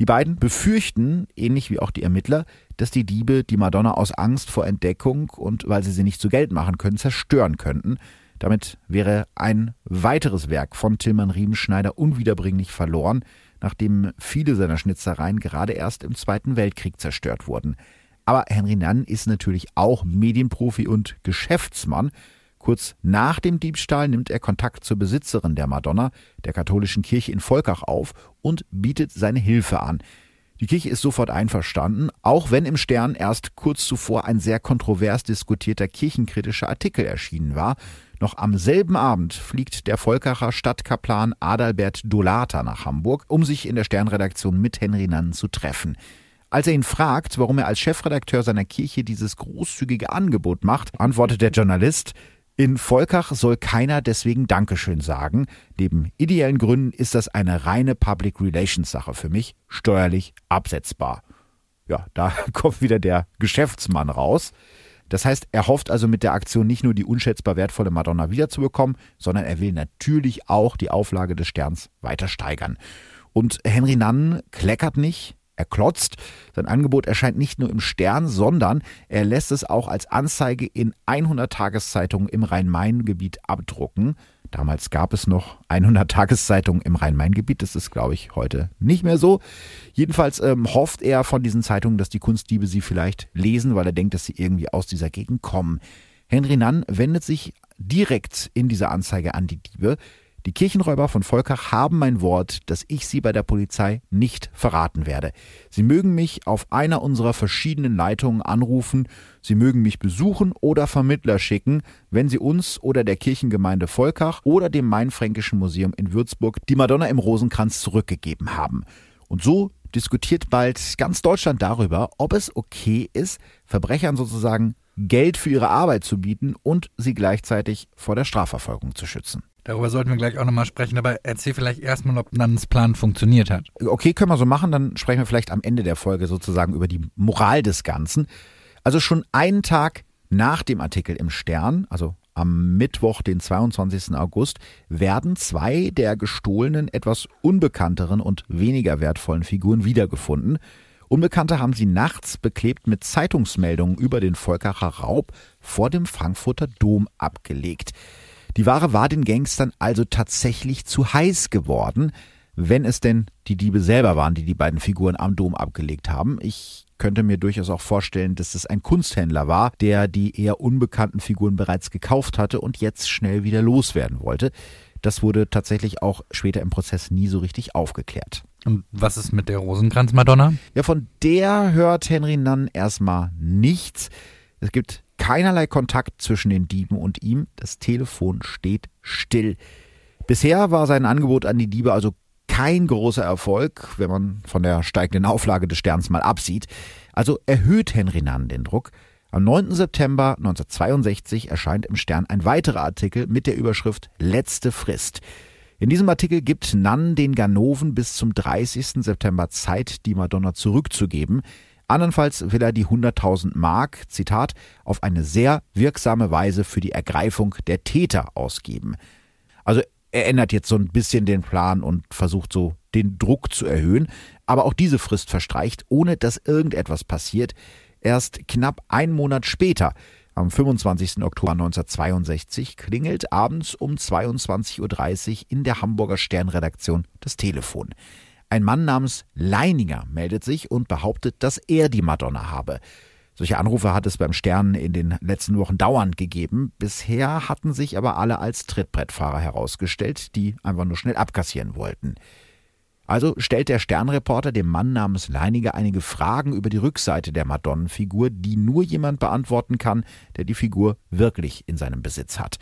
Die beiden befürchten, ähnlich wie auch die Ermittler, dass die Diebe die Madonna aus Angst vor Entdeckung und weil sie sie nicht zu Geld machen können, zerstören könnten. Damit wäre ein weiteres Werk von Tilman Riemenschneider unwiederbringlich verloren, nachdem viele seiner Schnitzereien gerade erst im Zweiten Weltkrieg zerstört wurden. Aber Henry Nann ist natürlich auch Medienprofi und Geschäftsmann. Kurz nach dem Diebstahl nimmt er Kontakt zur Besitzerin der Madonna, der katholischen Kirche in Volkach auf und bietet seine Hilfe an. Die Kirche ist sofort einverstanden, auch wenn im Stern erst kurz zuvor ein sehr kontrovers diskutierter kirchenkritischer Artikel erschienen war. Noch am selben Abend fliegt der Volkacher Stadtkaplan Adalbert Dolata nach Hamburg, um sich in der Sternredaktion mit Henry Nann zu treffen. Als er ihn fragt, warum er als Chefredakteur seiner Kirche dieses großzügige Angebot macht, antwortet der Journalist, in Volkach soll keiner deswegen Dankeschön sagen. Neben ideellen Gründen ist das eine reine Public Relations Sache für mich, steuerlich absetzbar. Ja, da kommt wieder der Geschäftsmann raus. Das heißt, er hofft also mit der Aktion nicht nur die unschätzbar wertvolle Madonna wiederzubekommen, sondern er will natürlich auch die Auflage des Sterns weiter steigern. Und Henry Nann kleckert nicht, er klotzt. Sein Angebot erscheint nicht nur im Stern, sondern er lässt es auch als Anzeige in 100 Tageszeitungen im Rhein-Main-Gebiet abdrucken. Damals gab es noch 100 Tageszeitungen im Rhein-Main-Gebiet. Das ist, glaube ich, heute nicht mehr so. Jedenfalls ähm, hofft er von diesen Zeitungen, dass die Kunstdiebe sie vielleicht lesen, weil er denkt, dass sie irgendwie aus dieser Gegend kommen. Henry Nann wendet sich direkt in dieser Anzeige an die Diebe. Die Kirchenräuber von Volkach haben mein Wort, dass ich sie bei der Polizei nicht verraten werde. Sie mögen mich auf einer unserer verschiedenen Leitungen anrufen, sie mögen mich besuchen oder Vermittler schicken, wenn sie uns oder der Kirchengemeinde Volkach oder dem Mainfränkischen Museum in Würzburg die Madonna im Rosenkranz zurückgegeben haben. Und so diskutiert bald ganz Deutschland darüber, ob es okay ist, Verbrechern sozusagen Geld für ihre Arbeit zu bieten und sie gleichzeitig vor der Strafverfolgung zu schützen. Darüber sollten wir gleich auch nochmal sprechen, aber erzähl vielleicht erstmal, ob Nannens Plan funktioniert hat. Okay, können wir so machen, dann sprechen wir vielleicht am Ende der Folge sozusagen über die Moral des Ganzen. Also schon einen Tag nach dem Artikel im Stern, also am Mittwoch, den 22. August, werden zwei der gestohlenen, etwas unbekannteren und weniger wertvollen Figuren wiedergefunden. Unbekannte haben sie nachts beklebt mit Zeitungsmeldungen über den Volkacher Raub vor dem Frankfurter Dom abgelegt. Die Ware war den Gangstern also tatsächlich zu heiß geworden, wenn es denn die Diebe selber waren, die die beiden Figuren am Dom abgelegt haben. Ich könnte mir durchaus auch vorstellen, dass es ein Kunsthändler war, der die eher unbekannten Figuren bereits gekauft hatte und jetzt schnell wieder loswerden wollte. Das wurde tatsächlich auch später im Prozess nie so richtig aufgeklärt. Und was ist mit der Rosenkranz-Madonna? Ja, von der hört Henry Nunn erstmal nichts. Es gibt keinerlei Kontakt zwischen den Dieben und ihm. Das Telefon steht still. Bisher war sein Angebot an die Diebe also kein großer Erfolg, wenn man von der steigenden Auflage des Sterns mal absieht. Also erhöht Henry Nann den Druck. Am 9. September 1962 erscheint im Stern ein weiterer Artikel mit der Überschrift Letzte Frist. In diesem Artikel gibt Nann den Ganoven bis zum 30. September Zeit, die Madonna zurückzugeben. Andernfalls will er die 100.000 Mark, Zitat, auf eine sehr wirksame Weise für die Ergreifung der Täter ausgeben. Also er ändert jetzt so ein bisschen den Plan und versucht so den Druck zu erhöhen. Aber auch diese Frist verstreicht, ohne dass irgendetwas passiert. Erst knapp einen Monat später, am 25. Oktober 1962, klingelt abends um 22.30 Uhr in der Hamburger Sternredaktion das Telefon. Ein Mann namens Leininger meldet sich und behauptet, dass er die Madonna habe. Solche Anrufe hat es beim Stern in den letzten Wochen dauernd gegeben. Bisher hatten sich aber alle als Trittbrettfahrer herausgestellt, die einfach nur schnell abkassieren wollten. Also stellt der Sternreporter dem Mann namens Leininger einige Fragen über die Rückseite der Madonnenfigur, die nur jemand beantworten kann, der die Figur wirklich in seinem Besitz hat.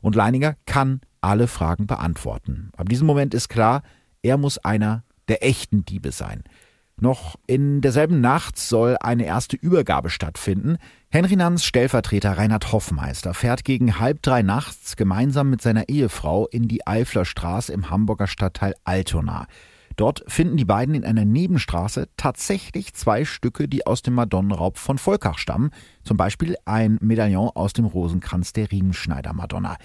Und Leininger kann alle Fragen beantworten. Ab diesem Moment ist klar, er muss einer der echten Diebe sein. Noch in derselben Nacht soll eine erste Übergabe stattfinden. Henry Nanns Stellvertreter Reinhard Hoffmeister fährt gegen halb drei nachts gemeinsam mit seiner Ehefrau in die Eifler Straße im Hamburger Stadtteil Altona. Dort finden die beiden in einer Nebenstraße tatsächlich zwei Stücke, die aus dem Madonnenraub von Volkach stammen. Zum Beispiel ein Medaillon aus dem Rosenkranz der Riemenschneider Madonna.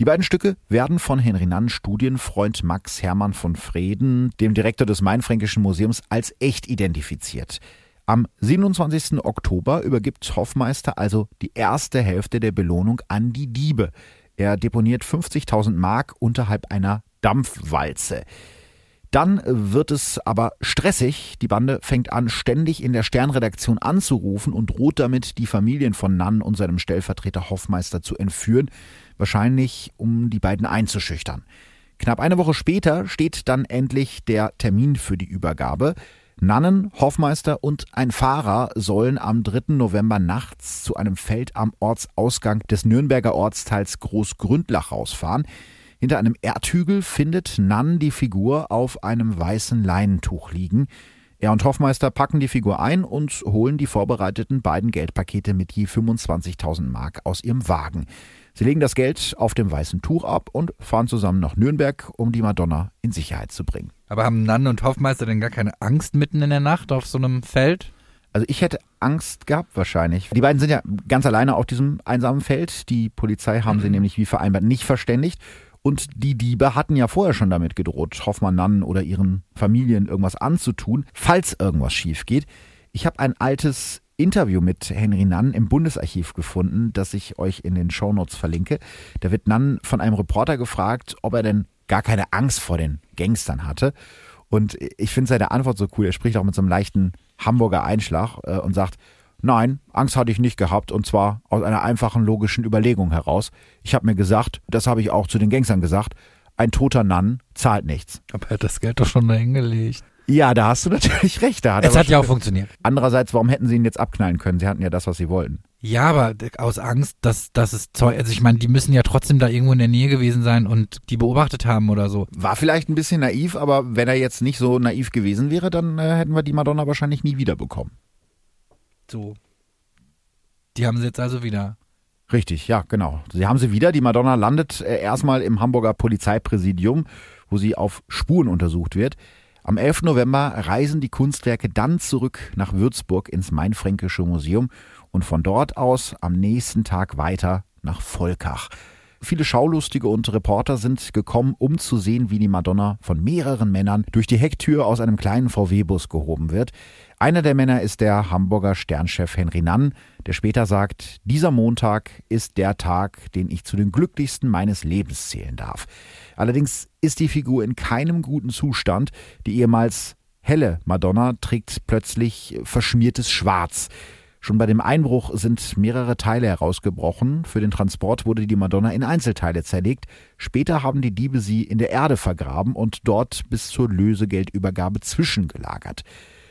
Die beiden Stücke werden von Henry Nann Studienfreund Max Hermann von Freden, dem Direktor des Mainfränkischen Museums, als echt identifiziert. Am 27. Oktober übergibt Hoffmeister also die erste Hälfte der Belohnung an die Diebe. Er deponiert 50.000 Mark unterhalb einer Dampfwalze. Dann wird es aber stressig. Die Bande fängt an, ständig in der Sternredaktion anzurufen und droht damit, die Familien von Nann und seinem Stellvertreter Hoffmeister zu entführen, wahrscheinlich um die beiden einzuschüchtern. Knapp eine Woche später steht dann endlich der Termin für die Übergabe. Nannen, Hoffmeister und ein Fahrer sollen am 3. November nachts zu einem Feld am Ortsausgang des Nürnberger Ortsteils Großgründlach rausfahren. Hinter einem Erdhügel findet Nann die Figur auf einem weißen Leinentuch liegen. Er und Hoffmeister packen die Figur ein und holen die vorbereiteten beiden Geldpakete mit je 25.000 Mark aus ihrem Wagen. Sie legen das Geld auf dem weißen Tuch ab und fahren zusammen nach Nürnberg, um die Madonna in Sicherheit zu bringen. Aber haben Nann und Hoffmeister denn gar keine Angst mitten in der Nacht auf so einem Feld? Also ich hätte Angst gehabt wahrscheinlich. Die beiden sind ja ganz alleine auf diesem einsamen Feld. Die Polizei haben sie mhm. nämlich wie vereinbart nicht verständigt. Und die Diebe hatten ja vorher schon damit gedroht, Hoffmann Nannen oder ihren Familien irgendwas anzutun, falls irgendwas schief geht. Ich habe ein altes Interview mit Henry Nann im Bundesarchiv gefunden, das ich euch in den Shownotes verlinke. Da wird Nann von einem Reporter gefragt, ob er denn gar keine Angst vor den Gangstern hatte. Und ich finde seine Antwort so cool. Er spricht auch mit so einem leichten Hamburger Einschlag äh, und sagt, Nein, Angst hatte ich nicht gehabt und zwar aus einer einfachen logischen Überlegung heraus. Ich habe mir gesagt, das habe ich auch zu den Gangstern gesagt, ein toter Nann zahlt nichts. Aber er hat das Geld doch schon dahin gelegt. Ja, da hast du natürlich recht. Da hat es hat ja auch funktioniert. Andererseits, warum hätten sie ihn jetzt abknallen können? Sie hatten ja das, was sie wollten. Ja, aber aus Angst, dass, dass es Zeug, also ich meine, die müssen ja trotzdem da irgendwo in der Nähe gewesen sein und die beobachtet haben oder so. War vielleicht ein bisschen naiv, aber wenn er jetzt nicht so naiv gewesen wäre, dann äh, hätten wir die Madonna wahrscheinlich nie wiederbekommen. So. Die haben sie jetzt also wieder. Richtig, ja, genau. Sie haben sie wieder. Die Madonna landet äh, erstmal im Hamburger Polizeipräsidium, wo sie auf Spuren untersucht wird. Am 11. November reisen die Kunstwerke dann zurück nach Würzburg ins Mainfränkische Museum und von dort aus am nächsten Tag weiter nach Volkach. Viele Schaulustige und Reporter sind gekommen, um zu sehen, wie die Madonna von mehreren Männern durch die Hecktür aus einem kleinen VW-Bus gehoben wird. Einer der Männer ist der Hamburger Sternchef Henry Nann, der später sagt, dieser Montag ist der Tag, den ich zu den glücklichsten meines Lebens zählen darf. Allerdings ist die Figur in keinem guten Zustand. Die ehemals helle Madonna trägt plötzlich verschmiertes Schwarz. Schon bei dem Einbruch sind mehrere Teile herausgebrochen. Für den Transport wurde die Madonna in Einzelteile zerlegt. Später haben die Diebe sie in der Erde vergraben und dort bis zur Lösegeldübergabe zwischengelagert.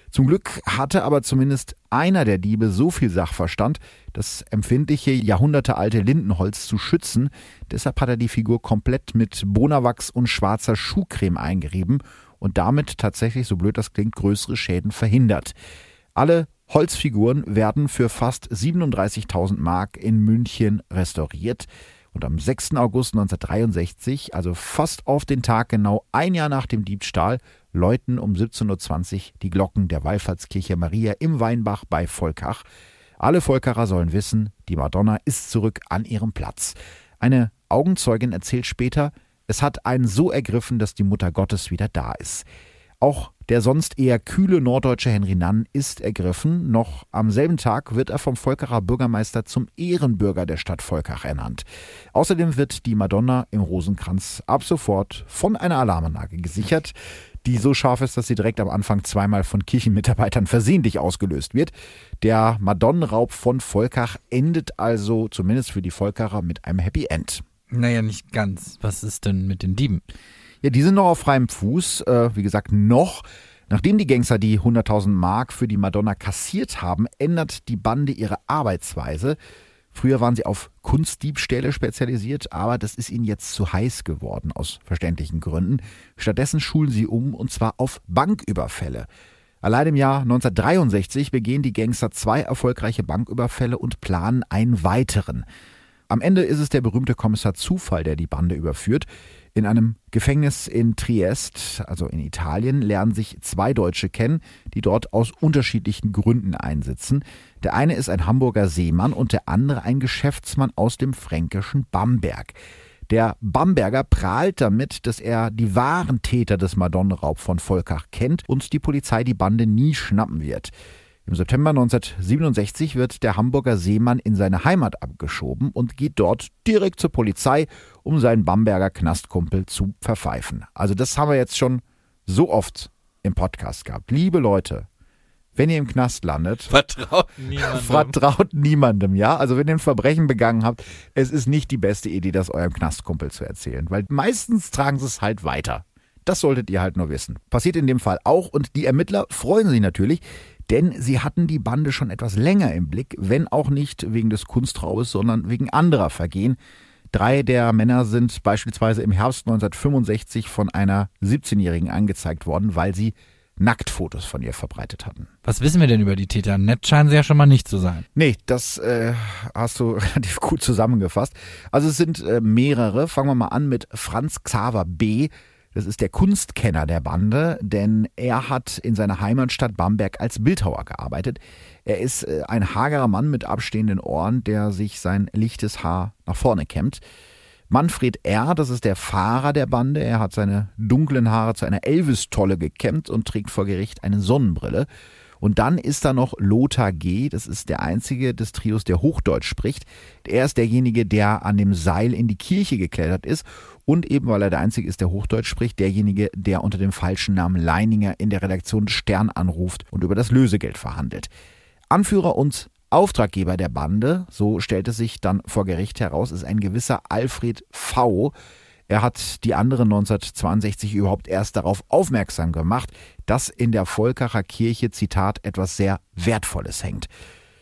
Zum Glück hatte aber zumindest einer der Diebe so viel Sachverstand, das empfindliche, jahrhundertealte Lindenholz zu schützen. Deshalb hat er die Figur komplett mit Bonawachs und schwarzer Schuhcreme eingerieben und damit tatsächlich, so blöd das klingt, größere Schäden verhindert. Alle Holzfiguren werden für fast 37.000 Mark in München restauriert. Und am 6. August 1963, also fast auf den Tag genau ein Jahr nach dem Diebstahl, läuten um 17.20 Uhr die Glocken der Wallfahrtskirche Maria im Weinbach bei Volkach. Alle Volkacher sollen wissen, die Madonna ist zurück an ihrem Platz. Eine Augenzeugin erzählt später, es hat einen so ergriffen, dass die Mutter Gottes wieder da ist. Auch der sonst eher kühle norddeutsche Henry Nann ist ergriffen. Noch am selben Tag wird er vom Volkacher Bürgermeister zum Ehrenbürger der Stadt Volkach ernannt. Außerdem wird die Madonna im Rosenkranz ab sofort von einer Alarmanlage gesichert, die so scharf ist, dass sie direkt am Anfang zweimal von Kirchenmitarbeitern versehentlich ausgelöst wird. Der Madonnenraub von Volkach endet also zumindest für die Volkacher mit einem Happy End. Naja, nicht ganz. Was ist denn mit den Dieben? Ja, die sind noch auf freiem Fuß. Äh, wie gesagt, noch. Nachdem die Gangster die 100.000 Mark für die Madonna kassiert haben, ändert die Bande ihre Arbeitsweise. Früher waren sie auf Kunstdiebstähle spezialisiert, aber das ist ihnen jetzt zu heiß geworden, aus verständlichen Gründen. Stattdessen schulen sie um, und zwar auf Banküberfälle. Allein im Jahr 1963 begehen die Gangster zwei erfolgreiche Banküberfälle und planen einen weiteren. Am Ende ist es der berühmte Kommissar Zufall, der die Bande überführt. In einem Gefängnis in Triest, also in Italien, lernen sich zwei Deutsche kennen, die dort aus unterschiedlichen Gründen einsitzen. Der eine ist ein Hamburger Seemann und der andere ein Geschäftsmann aus dem fränkischen Bamberg. Der Bamberger prahlt damit, dass er die wahren Täter des Madonnenraub von Volkach kennt und die Polizei die Bande nie schnappen wird. Im September 1967 wird der Hamburger Seemann in seine Heimat abgeschoben und geht dort direkt zur Polizei, um seinen Bamberger Knastkumpel zu verpfeifen. Also das haben wir jetzt schon so oft im Podcast gehabt. Liebe Leute, wenn ihr im Knast landet, vertraut niemandem. vertraut niemandem, ja? Also wenn ihr ein Verbrechen begangen habt, es ist nicht die beste Idee, das eurem Knastkumpel zu erzählen, weil meistens tragen sie es halt weiter. Das solltet ihr halt nur wissen. Passiert in dem Fall auch und die Ermittler freuen sich natürlich, denn sie hatten die Bande schon etwas länger im Blick, wenn auch nicht wegen des Kunstraubes, sondern wegen anderer Vergehen. Drei der Männer sind beispielsweise im Herbst 1965 von einer 17-Jährigen angezeigt worden, weil sie Nacktfotos von ihr verbreitet hatten. Was wissen wir denn über die Täter? Nett scheinen sie ja schon mal nicht zu sein. Nee, das äh, hast du relativ gut zusammengefasst. Also es sind äh, mehrere. Fangen wir mal an mit Franz Xaver B., das ist der Kunstkenner der Bande, denn er hat in seiner Heimatstadt Bamberg als Bildhauer gearbeitet. Er ist äh, ein hagerer Mann mit abstehenden Ohren, der sich sein lichtes Haar nach vorne kämmt. Manfred R., das ist der Fahrer der Bande. Er hat seine dunklen Haare zu einer Elvis-Tolle gekämmt und trägt vor Gericht eine Sonnenbrille. Und dann ist da noch Lothar G., das ist der einzige des Trios, der Hochdeutsch spricht. Er ist derjenige, der an dem Seil in die Kirche geklettert ist und eben, weil er der einzige ist, der Hochdeutsch spricht, derjenige, der unter dem falschen Namen Leininger in der Redaktion Stern anruft und über das Lösegeld verhandelt. Anführer und Auftraggeber der Bande, so stellt es sich dann vor Gericht heraus, ist ein gewisser Alfred V., er hat die anderen 1962 überhaupt erst darauf aufmerksam gemacht, dass in der Volkacher Kirche, Zitat, etwas sehr Wertvolles hängt.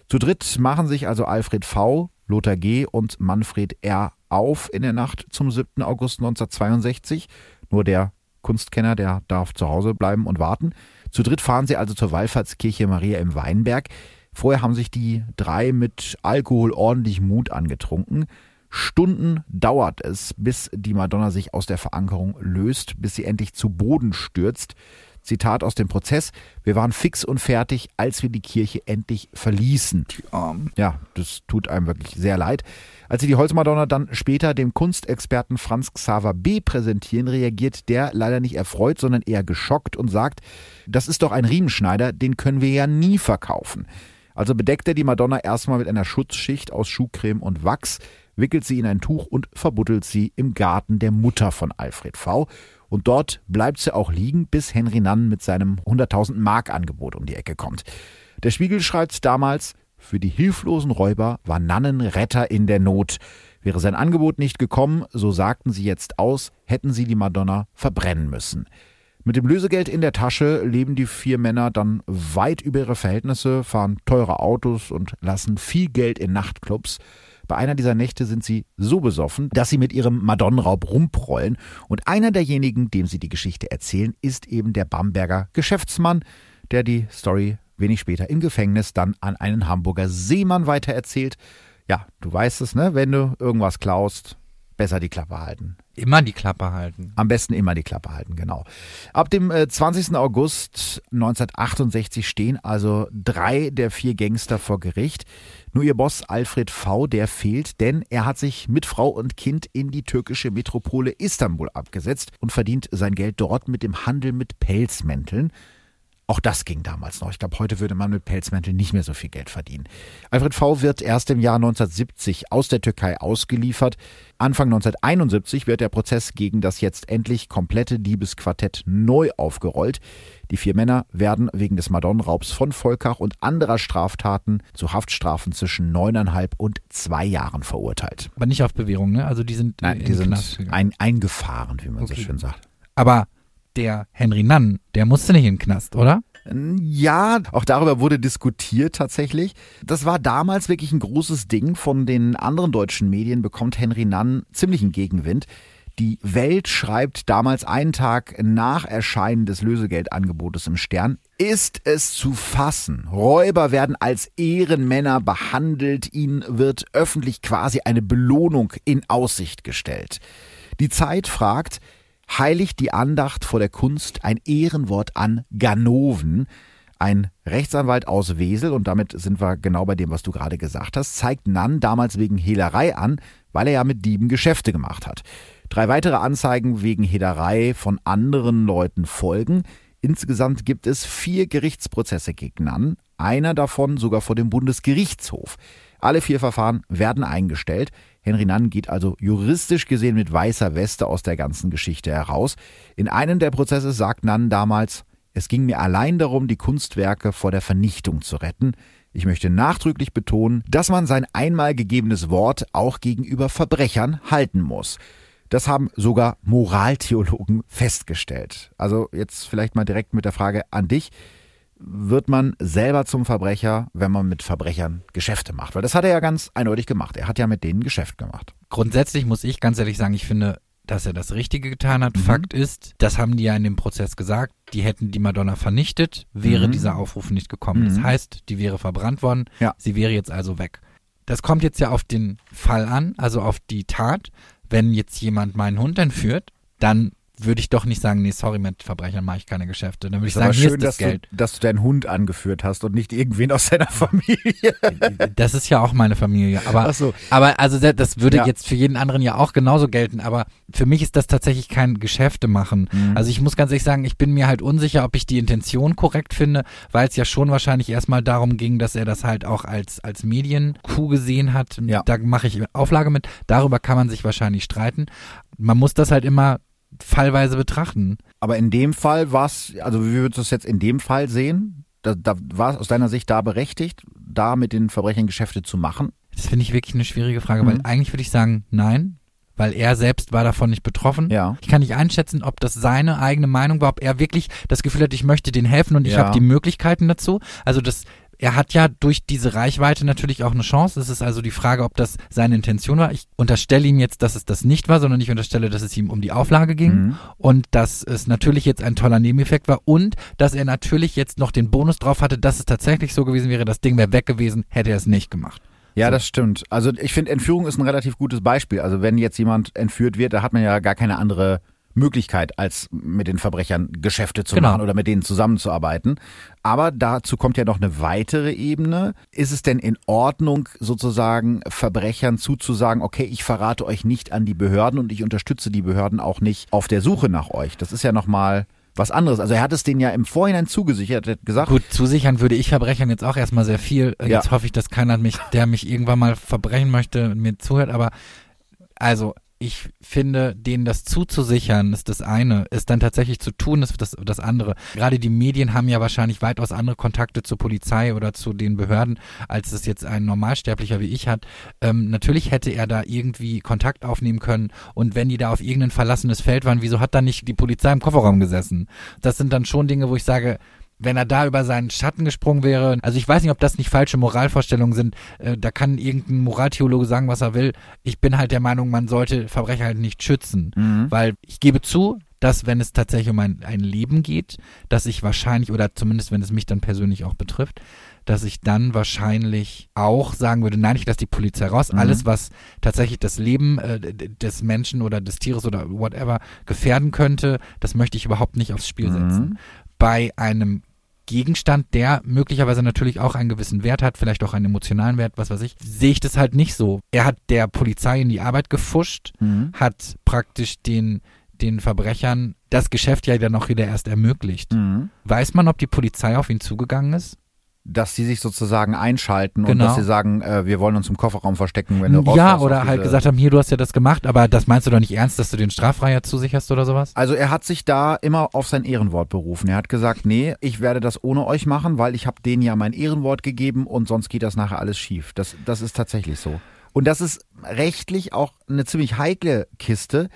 Zu dritt machen sich also Alfred V., Lothar G. und Manfred R. auf in der Nacht zum 7. August 1962. Nur der Kunstkenner, der darf zu Hause bleiben und warten. Zu dritt fahren sie also zur Wallfahrtskirche Maria im Weinberg. Vorher haben sich die drei mit Alkohol ordentlich Mut angetrunken. Stunden dauert es, bis die Madonna sich aus der Verankerung löst, bis sie endlich zu Boden stürzt. Zitat aus dem Prozess, wir waren fix und fertig, als wir die Kirche endlich verließen. Ja, das tut einem wirklich sehr leid. Als sie die Holzmadonna dann später dem Kunstexperten Franz Xaver B. präsentieren, reagiert der leider nicht erfreut, sondern eher geschockt und sagt, das ist doch ein Riemenschneider, den können wir ja nie verkaufen. Also bedeckt er die Madonna erstmal mit einer Schutzschicht aus Schuhcreme und Wachs, wickelt sie in ein Tuch und verbuddelt sie im Garten der Mutter von Alfred V. Und dort bleibt sie auch liegen, bis Henry Nann mit seinem 100.000 Mark Angebot um die Ecke kommt. Der Spiegel schreibt damals, für die hilflosen Räuber war Nannen Retter in der Not. Wäre sein Angebot nicht gekommen, so sagten sie jetzt aus, hätten sie die Madonna verbrennen müssen. Mit dem Lösegeld in der Tasche leben die vier Männer dann weit über ihre Verhältnisse, fahren teure Autos und lassen viel Geld in Nachtclubs. Bei einer dieser Nächte sind sie so besoffen, dass sie mit ihrem Madonnenraub rumprollen. Und einer derjenigen, dem sie die Geschichte erzählen, ist eben der Bamberger Geschäftsmann, der die Story wenig später im Gefängnis dann an einen Hamburger Seemann weitererzählt. Ja, du weißt es, ne? Wenn du irgendwas klaust, besser die Klappe halten. Immer die Klappe halten. Am besten immer die Klappe halten, genau. Ab dem 20. Äh, August 1968 stehen also drei der vier Gangster vor Gericht. Nur ihr Boss Alfred V., der fehlt, denn er hat sich mit Frau und Kind in die türkische Metropole Istanbul abgesetzt und verdient sein Geld dort mit dem Handel mit Pelzmänteln. Auch das ging damals noch. Ich glaube, heute würde man mit Pelzmänteln nicht mehr so viel Geld verdienen. Alfred V. wird erst im Jahr 1970 aus der Türkei ausgeliefert. Anfang 1971 wird der Prozess gegen das jetzt endlich komplette Diebesquartett neu aufgerollt. Die vier Männer werden wegen des Madonnenraubs von Volkach und anderer Straftaten zu Haftstrafen zwischen neuneinhalb und zwei Jahren verurteilt. Aber nicht auf Bewährung, ne? Also die sind Nein, die sind ein, eingefahren, wie man okay. so schön sagt. Aber der Henry Nunn, der musste nicht in den Knast, oder? Ja, auch darüber wurde diskutiert tatsächlich. Das war damals wirklich ein großes Ding. Von den anderen deutschen Medien bekommt Henry Nunn ziemlichen Gegenwind. Die Welt schreibt damals einen Tag nach Erscheinen des Lösegeldangebotes im Stern, ist es zu fassen. Räuber werden als Ehrenmänner behandelt, ihnen wird öffentlich quasi eine Belohnung in Aussicht gestellt. Die Zeit fragt, heiligt die Andacht vor der Kunst ein Ehrenwort an Ganoven, ein Rechtsanwalt aus Wesel, und damit sind wir genau bei dem, was du gerade gesagt hast, zeigt Nann damals wegen Hehlerei an, weil er ja mit Dieben Geschäfte gemacht hat. Drei weitere Anzeigen wegen Hehlerei von anderen Leuten folgen. Insgesamt gibt es vier Gerichtsprozesse gegen Nann, einer davon sogar vor dem Bundesgerichtshof. Alle vier Verfahren werden eingestellt. Henry Nann geht also juristisch gesehen mit weißer Weste aus der ganzen Geschichte heraus. In einem der Prozesse sagt Nann damals, es ging mir allein darum, die Kunstwerke vor der Vernichtung zu retten. Ich möchte nachdrücklich betonen, dass man sein einmal gegebenes Wort auch gegenüber Verbrechern halten muss. Das haben sogar Moraltheologen festgestellt. Also jetzt vielleicht mal direkt mit der Frage an dich. Wird man selber zum Verbrecher, wenn man mit Verbrechern Geschäfte macht? Weil das hat er ja ganz eindeutig gemacht. Er hat ja mit denen Geschäft gemacht. Grundsätzlich muss ich ganz ehrlich sagen, ich finde, dass er das Richtige getan hat. Mhm. Fakt ist, das haben die ja in dem Prozess gesagt, die hätten die Madonna vernichtet, wäre mhm. dieser Aufruf nicht gekommen. Mhm. Das heißt, die wäre verbrannt worden, ja. sie wäre jetzt also weg. Das kommt jetzt ja auf den Fall an, also auf die Tat wenn jetzt jemand meinen Hund entführt, dann würde ich doch nicht sagen, nee, sorry, mit Verbrechern mache ich keine Geschäfte. Dann würde ich sagen, schön, hier ist das dass Geld. Du, dass du deinen Hund angeführt hast und nicht irgendwen aus deiner Familie. Das ist ja auch meine Familie. Aber, so. aber also das würde ja. jetzt für jeden anderen ja auch genauso gelten. Aber für mich ist das tatsächlich kein Geschäfte machen. Mhm. Also ich muss ganz ehrlich sagen, ich bin mir halt unsicher, ob ich die Intention korrekt finde, weil es ja schon wahrscheinlich erstmal darum ging, dass er das halt auch als, als Medienkuh gesehen hat. Ja. Da mache ich Auflage mit. Darüber kann man sich wahrscheinlich streiten. Man muss das halt immer fallweise betrachten. Aber in dem Fall war es, also wie würdest du es jetzt in dem Fall sehen? Da, da war es aus deiner Sicht da berechtigt, da mit den Verbrechern Geschäfte zu machen? Das finde ich wirklich eine schwierige Frage, mhm. weil eigentlich würde ich sagen, nein, weil er selbst war davon nicht betroffen. Ja. Ich kann nicht einschätzen, ob das seine eigene Meinung war, ob er wirklich das Gefühl hat, ich möchte denen helfen und ich ja. habe die Möglichkeiten dazu. Also das er hat ja durch diese Reichweite natürlich auch eine Chance. Es ist also die Frage, ob das seine Intention war. Ich unterstelle ihm jetzt, dass es das nicht war, sondern ich unterstelle, dass es ihm um die Auflage ging mhm. und dass es natürlich jetzt ein toller Nebeneffekt war und dass er natürlich jetzt noch den Bonus drauf hatte, dass es tatsächlich so gewesen wäre, das Ding wäre weg gewesen, hätte er es nicht gemacht. Ja, das stimmt. Also ich finde, Entführung ist ein relativ gutes Beispiel. Also wenn jetzt jemand entführt wird, da hat man ja gar keine andere Möglichkeit, als mit den Verbrechern Geschäfte zu genau. machen oder mit denen zusammenzuarbeiten. Aber dazu kommt ja noch eine weitere Ebene. Ist es denn in Ordnung, sozusagen Verbrechern zuzusagen, okay, ich verrate euch nicht an die Behörden und ich unterstütze die Behörden auch nicht auf der Suche nach euch? Das ist ja nochmal was anderes. Also er hat es denen ja im Vorhinein zugesichert, er hat gesagt. Gut, zusichern würde ich Verbrechern jetzt auch erstmal sehr viel. Ja. Jetzt hoffe ich, dass keiner mich, der mich irgendwann mal verbrechen möchte, mir zuhört, aber also ich finde, denen das zuzusichern, ist das eine, ist dann tatsächlich zu tun, ist das, das andere. Gerade die Medien haben ja wahrscheinlich weitaus andere Kontakte zur Polizei oder zu den Behörden, als es jetzt ein Normalsterblicher wie ich hat. Ähm, natürlich hätte er da irgendwie Kontakt aufnehmen können und wenn die da auf irgendein verlassenes Feld waren, wieso hat dann nicht die Polizei im Kofferraum gesessen? Das sind dann schon Dinge, wo ich sage, wenn er da über seinen Schatten gesprungen wäre. Also ich weiß nicht, ob das nicht falsche Moralvorstellungen sind. Äh, da kann irgendein Moraltheologe sagen, was er will. Ich bin halt der Meinung, man sollte Verbrecher halt nicht schützen. Mhm. Weil ich gebe zu, dass wenn es tatsächlich um ein, ein Leben geht, dass ich wahrscheinlich, oder zumindest wenn es mich dann persönlich auch betrifft, dass ich dann wahrscheinlich auch sagen würde, nein, ich lasse die Polizei raus. Mhm. Alles, was tatsächlich das Leben äh, des Menschen oder des Tieres oder whatever gefährden könnte, das möchte ich überhaupt nicht aufs Spiel setzen. Mhm. Bei einem Gegenstand, der möglicherweise natürlich auch einen gewissen Wert hat, vielleicht auch einen emotionalen Wert, was weiß ich, sehe ich das halt nicht so. Er hat der Polizei in die Arbeit gefuscht, mhm. hat praktisch den, den Verbrechern das Geschäft ja dann auch wieder erst ermöglicht. Mhm. Weiß man, ob die Polizei auf ihn zugegangen ist? Dass sie sich sozusagen einschalten genau. und dass sie sagen, äh, wir wollen uns im Kofferraum verstecken, wenn du Ja, oder halt gesagt haben, hier, du hast ja das gemacht, aber das meinst du doch nicht ernst, dass du den Straffreiheit zusicherst oder sowas? Also er hat sich da immer auf sein Ehrenwort berufen. Er hat gesagt, nee, ich werde das ohne euch machen, weil ich habe denen ja mein Ehrenwort gegeben und sonst geht das nachher alles schief. Das, das ist tatsächlich so. Und das ist rechtlich auch eine ziemlich heikle Kiste,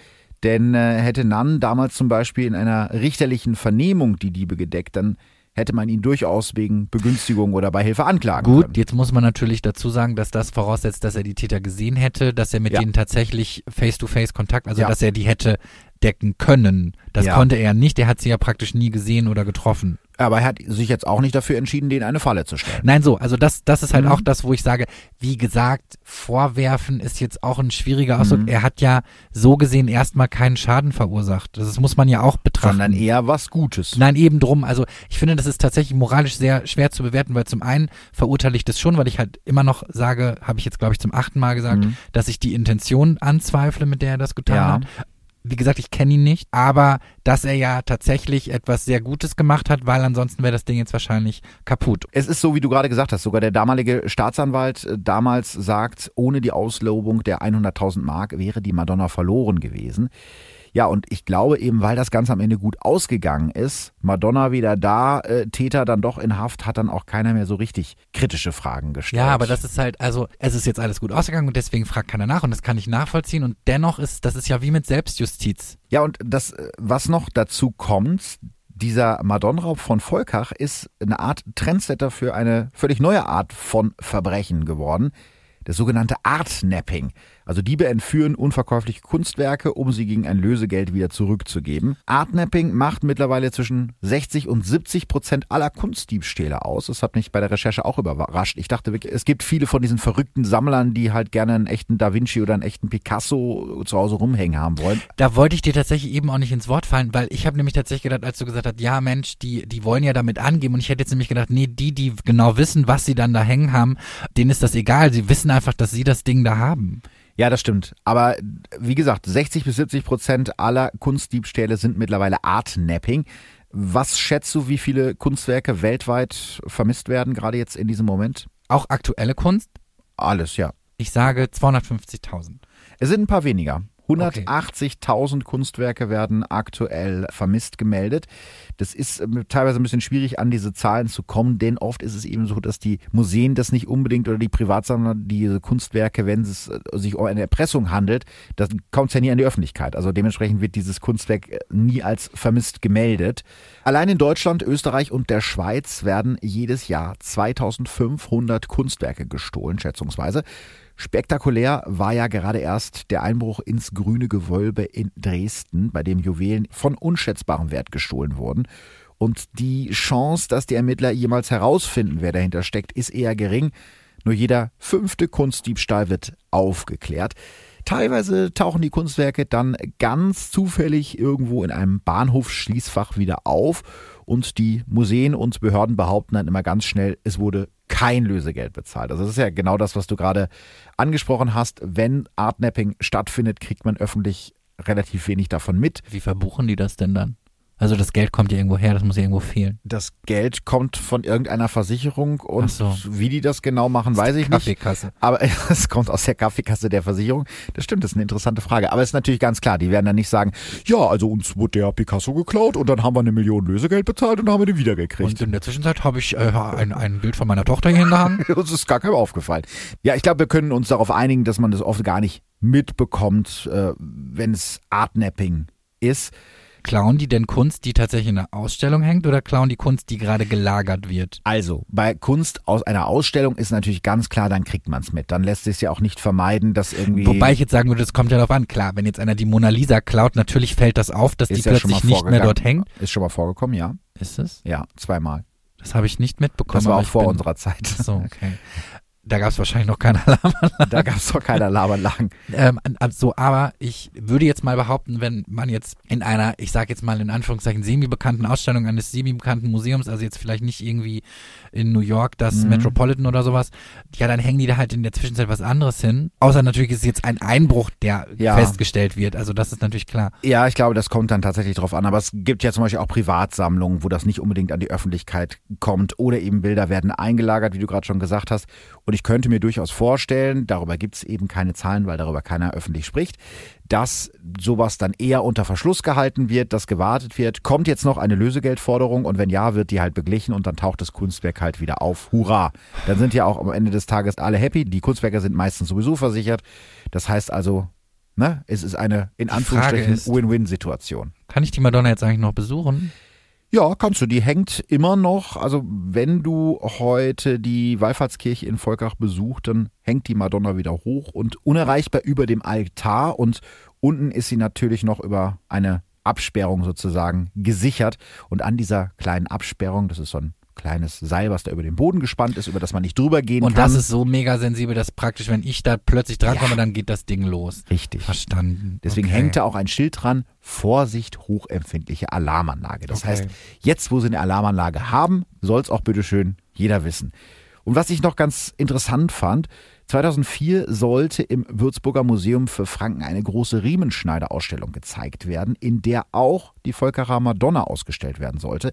denn äh, hätte Nann damals zum Beispiel in einer richterlichen Vernehmung die Diebe gedeckt, dann hätte man ihn durchaus wegen Begünstigung oder Beihilfe anklagen Gut, können. jetzt muss man natürlich dazu sagen, dass das voraussetzt, dass er die Täter gesehen hätte, dass er mit Ja. denen tatsächlich face-to-face Kontakt, also Ja. dass er die hätte decken können. Das Ja. konnte er nicht, er hat sie ja praktisch nie gesehen oder getroffen. Aber er hat sich jetzt auch nicht dafür entschieden, denen eine Falle zu stellen. Nein, so, also das, das ist halt Mhm. auch das, wo ich sage, wie gesagt, vorwerfen ist jetzt auch ein schwieriger Ausdruck. Mhm. Er hat ja so gesehen erstmal keinen Schaden verursacht. Das muss man ja auch betrachten. Sondern eher was Gutes. Nein, eben drum. Also ich finde, das ist tatsächlich moralisch sehr schwer zu bewerten, weil zum einen verurteile ich das schon, weil ich halt immer noch sage, habe ich jetzt glaube ich zum achten Mal gesagt, Mhm. dass ich die Intention anzweifle, mit der er das getan Ja. hat. Wie gesagt, ich kenne ihn nicht, aber dass er ja tatsächlich etwas sehr Gutes gemacht hat, weil ansonsten wäre das Ding jetzt wahrscheinlich kaputt. Es ist so, wie du gerade gesagt hast, sogar der damalige Staatsanwalt äh, damals sagt, ohne die Auslobung der 100.000 Mark wäre die Madonna verloren gewesen. Ja, und ich glaube eben, weil das Ganze am Ende gut ausgegangen ist, Madonna wieder da, äh, Täter dann doch in Haft, hat dann auch keiner mehr so richtig kritische Fragen gestellt. Ja, aber das ist halt, also es ist jetzt alles gut ausgegangen und deswegen fragt keiner nach und das kann ich nachvollziehen und dennoch ist, das ist ja wie mit Selbstjustiz. Ja, und das, äh, was noch dazu kommt, dieser Madonnenraub von Volkach ist eine Art Trendsetter für eine völlig neue Art von Verbrechen geworden. Das sogenannte Artnapping. Also Diebe entführen unverkäufliche Kunstwerke, um sie gegen ein Lösegeld wieder zurückzugeben. Artnapping macht mittlerweile zwischen 60 und 70 Prozent aller Kunstdiebstähle aus. Das hat mich bei der Recherche auch überrascht. Ich dachte wirklich, es gibt viele von diesen verrückten Sammlern, die halt gerne einen echten Da Vinci oder einen echten Picasso zu Hause rumhängen haben wollen. Da wollte ich dir tatsächlich eben auch nicht ins Wort fallen, weil ich habe nämlich tatsächlich gedacht, als du gesagt hast, ja Mensch, die, die wollen ja damit angeben und ich hätte jetzt nämlich gedacht, nee, die, die genau wissen, was sie dann da hängen haben, denen ist das egal. Sie wissen einfach, dass sie das Ding da haben. Ja, das stimmt. Aber wie gesagt, 60 bis 70 Prozent aller Kunstdiebstähle sind mittlerweile Artnapping. Was schätzt du, wie viele Kunstwerke weltweit vermisst werden, gerade jetzt in diesem Moment? Auch aktuelle Kunst, Alles, ja. ich sage 250.000. Es sind ein paar weniger. 180.000 Kunstwerke werden aktuell vermisst gemeldet. Das ist äh, teilweise ein bisschen schwierig, an diese Zahlen zu kommen, denn oft ist es eben so, dass die Museen das nicht unbedingt oder die Privatsammler diese Kunstwerke, wenn es äh, sich um eine Erpressung handelt, dann kommt ja nie an die Öffentlichkeit. Also dementsprechend wird dieses Kunstwerk äh, nie als vermisst gemeldet. Allein in Deutschland, Österreich und der Schweiz werden jedes Jahr 2500 Kunstwerke gestohlen, schätzungsweise. Spektakulär war ja gerade erst der Einbruch ins grüne Gewölbe in Dresden, bei dem Juwelen von unschätzbarem Wert gestohlen wurden. Und die Chance, dass die Ermittler jemals herausfinden, wer dahinter steckt, ist eher gering. Nur jeder fünfte Kunstdiebstahl wird aufgeklärt. Teilweise tauchen die Kunstwerke dann ganz zufällig irgendwo in einem Bahnhofsschließfach wieder auf und die Museen und Behörden behaupten dann immer ganz schnell, es wurde kein Lösegeld bezahlt. Also das ist ja genau das, was du gerade angesprochen hast. Wenn Artnapping stattfindet, kriegt man öffentlich relativ wenig davon mit. Wie verbuchen die das denn dann? Also das Geld kommt ja irgendwo her, das muss ja irgendwo fehlen. Das Geld kommt von irgendeiner Versicherung und so. wie die das genau machen, weiß ich nicht. Kaffeekasse. Aber es kommt aus der Kaffeekasse der Versicherung. Das stimmt, das ist eine interessante Frage. Aber es ist natürlich ganz klar, die werden dann nicht sagen, ja, also uns wurde der Picasso geklaut und dann haben wir eine Million Lösegeld bezahlt und haben wir den wiedergekriegt. Und in der Zwischenzeit habe ich äh, ein, ein Bild von meiner Tochter hier in der Hand. Uns ist gar keinem aufgefallen. Ja, ich glaube, wir können uns darauf einigen, dass man das oft gar nicht mitbekommt, äh, wenn es Artnapping ist. Klauen die denn Kunst, die tatsächlich in einer Ausstellung hängt oder klauen die Kunst, die gerade gelagert wird? Also, bei Kunst aus einer Ausstellung ist natürlich ganz klar, dann kriegt man es mit. Dann lässt sich ja auch nicht vermeiden, dass irgendwie. Wobei ich jetzt sagen würde, das kommt ja darauf an. Klar, wenn jetzt einer die Mona Lisa klaut, natürlich fällt das auf, dass ist die ja schon plötzlich nicht mehr dort hängt. Ist schon mal vorgekommen, ja. Ist es? Ja, zweimal. Das habe ich nicht mitbekommen. Das war auch vor unserer Zeit. Ach So, okay. Da gab es wahrscheinlich noch keine Alarmanlage. Da gab es doch keine Alarmanlagen. Ähm, also, aber ich würde jetzt mal behaupten, wenn man jetzt in einer, ich sage jetzt mal in Anführungszeichen, semi-bekannten Ausstellung eines semi-bekannten Museums, also jetzt vielleicht nicht irgendwie in New York das Mhm. Metropolitan oder sowas, ja, dann hängen die da halt in der Zwischenzeit was anderes hin. Außer natürlich ist es jetzt ein Einbruch, der Ja. festgestellt wird. Also das ist natürlich klar. Ja, ich glaube, das kommt dann tatsächlich drauf an. Aber es gibt ja zum Beispiel auch Privatsammlungen, wo das nicht unbedingt an die Öffentlichkeit kommt. Oder eben Bilder werden eingelagert, wie du gerade schon gesagt hast. Und ich könnte mir durchaus vorstellen, darüber gibt es eben keine Zahlen, weil darüber keiner öffentlich spricht, dass sowas dann eher unter Verschluss gehalten wird, dass gewartet wird. Kommt jetzt noch eine Lösegeldforderung und wenn ja, wird die halt beglichen und dann taucht das Kunstwerk halt wieder auf. Hurra! Dann sind ja auch am Ende des Tages alle happy. Die Kunstwerke sind meistens sowieso versichert. Das heißt also, ne, es ist eine in Anführungsstrichen Win-Win-Situation. Kann ich die Madonna jetzt eigentlich noch besuchen? Ja, kannst du. Die hängt immer noch. Also wenn du heute die Wallfahrtskirche in Volkach besuchst, dann hängt die Madonna wieder hoch und unerreichbar über dem Altar. Und unten ist sie natürlich noch über eine Absperrung sozusagen gesichert. Und an dieser kleinen Absperrung, das ist so ein kleines Seil, was da über den Boden gespannt ist, über das man nicht drüber gehen Und kann. das ist so mega sensibel, dass praktisch, wenn ich da plötzlich drankomme, Ja. dann geht das Ding los. richtig. Verstanden. Deswegen okay. hängt da auch ein Schild dran, Vorsicht, hochempfindliche Alarmanlage. Das Okay. heißt, jetzt, wo sie eine Alarmanlage haben, soll es auch bitteschön jeder wissen. Und was ich noch ganz interessant fand, 2004 sollte im Würzburger Museum für Franken eine große Riemenschneiderausstellung gezeigt werden, in der auch die Volkerer Madonna ausgestellt werden sollte.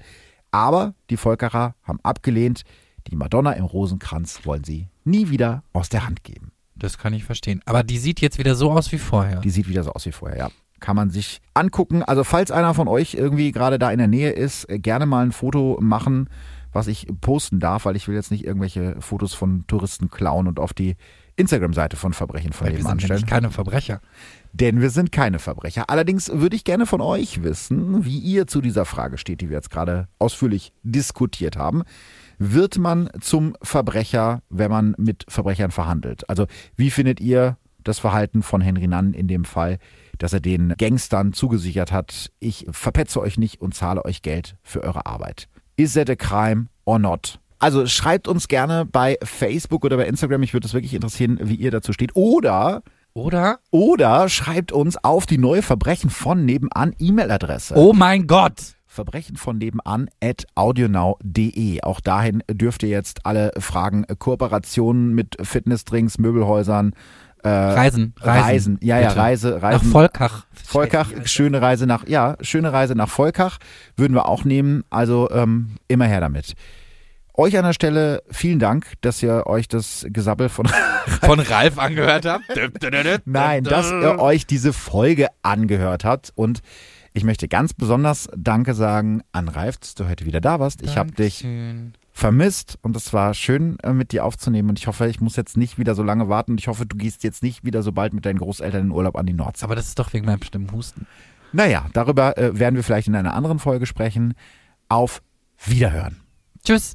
Aber die Volkerer haben abgelehnt, die Madonna im Rosenkranz wollen sie nie wieder aus der Hand geben. Das kann ich verstehen. Aber die sieht jetzt wieder so aus wie vorher. Die sieht wieder so aus wie vorher, ja. Kann man sich angucken. Also falls einer von euch irgendwie gerade da in der Nähe ist, äh, gerne mal ein Foto machen, was ich posten darf, weil ich will jetzt nicht irgendwelche Fotos von Touristen klauen und auf die Instagram-Seite von Verbrechen von Weil wir nebenan sind nämlich stellen. keine Verbrecher. Denn wir sind keine Verbrecher. Allerdings würde ich gerne von euch wissen, wie ihr zu dieser Frage steht, die wir jetzt gerade ausführlich diskutiert haben. Wird man zum Verbrecher, wenn man mit Verbrechern verhandelt? Also wie findet ihr das Verhalten von Henry Nann in dem Fall, dass er den Gangstern zugesichert hat, ich verpetze euch nicht und zahle euch Geld für eure Arbeit? Is that a crime or not? Also schreibt uns gerne bei Facebook oder bei Instagram. Ich würde es wirklich interessieren, wie ihr dazu steht. Oder Oder? oder schreibt uns auf die neue Verbrechen von nebenan E-Mail-Adresse. Oh mein Gott! Verbrechen von nebenan at audionow.de. Auch dahin dürft ihr jetzt alle Fragen, äh, Kooperationen mit Fitnessdrinks, Möbelhäusern, äh, Reisen, Reisen. Reisen, ja, ja. Reise, Nach Reisen. Volkach. Volkach, schöne Reise nach, ja, schöne Reise nach Volkach würden wir auch nehmen. Also ähm, immer her damit. Euch an der Stelle vielen Dank, dass ihr euch das Gesabbel von Von Ralf angehört habt. Nein, dass ihr euch diese Folge angehört habt. Und ich möchte ganz besonders Danke sagen an Ralf, dass du heute wieder da warst. Ich habe dich vermisst und es war schön, äh, mit dir aufzunehmen. Und ich hoffe, ich muss jetzt nicht wieder so lange warten. Und ich hoffe, du gehst jetzt nicht wieder so bald mit deinen Großeltern in Urlaub an die Nordsee. Aber das ist doch wegen meinem bestimmten Husten. Naja, darüber äh, werden wir vielleicht in einer anderen Folge sprechen. Auf Wiederhören. Tschüss.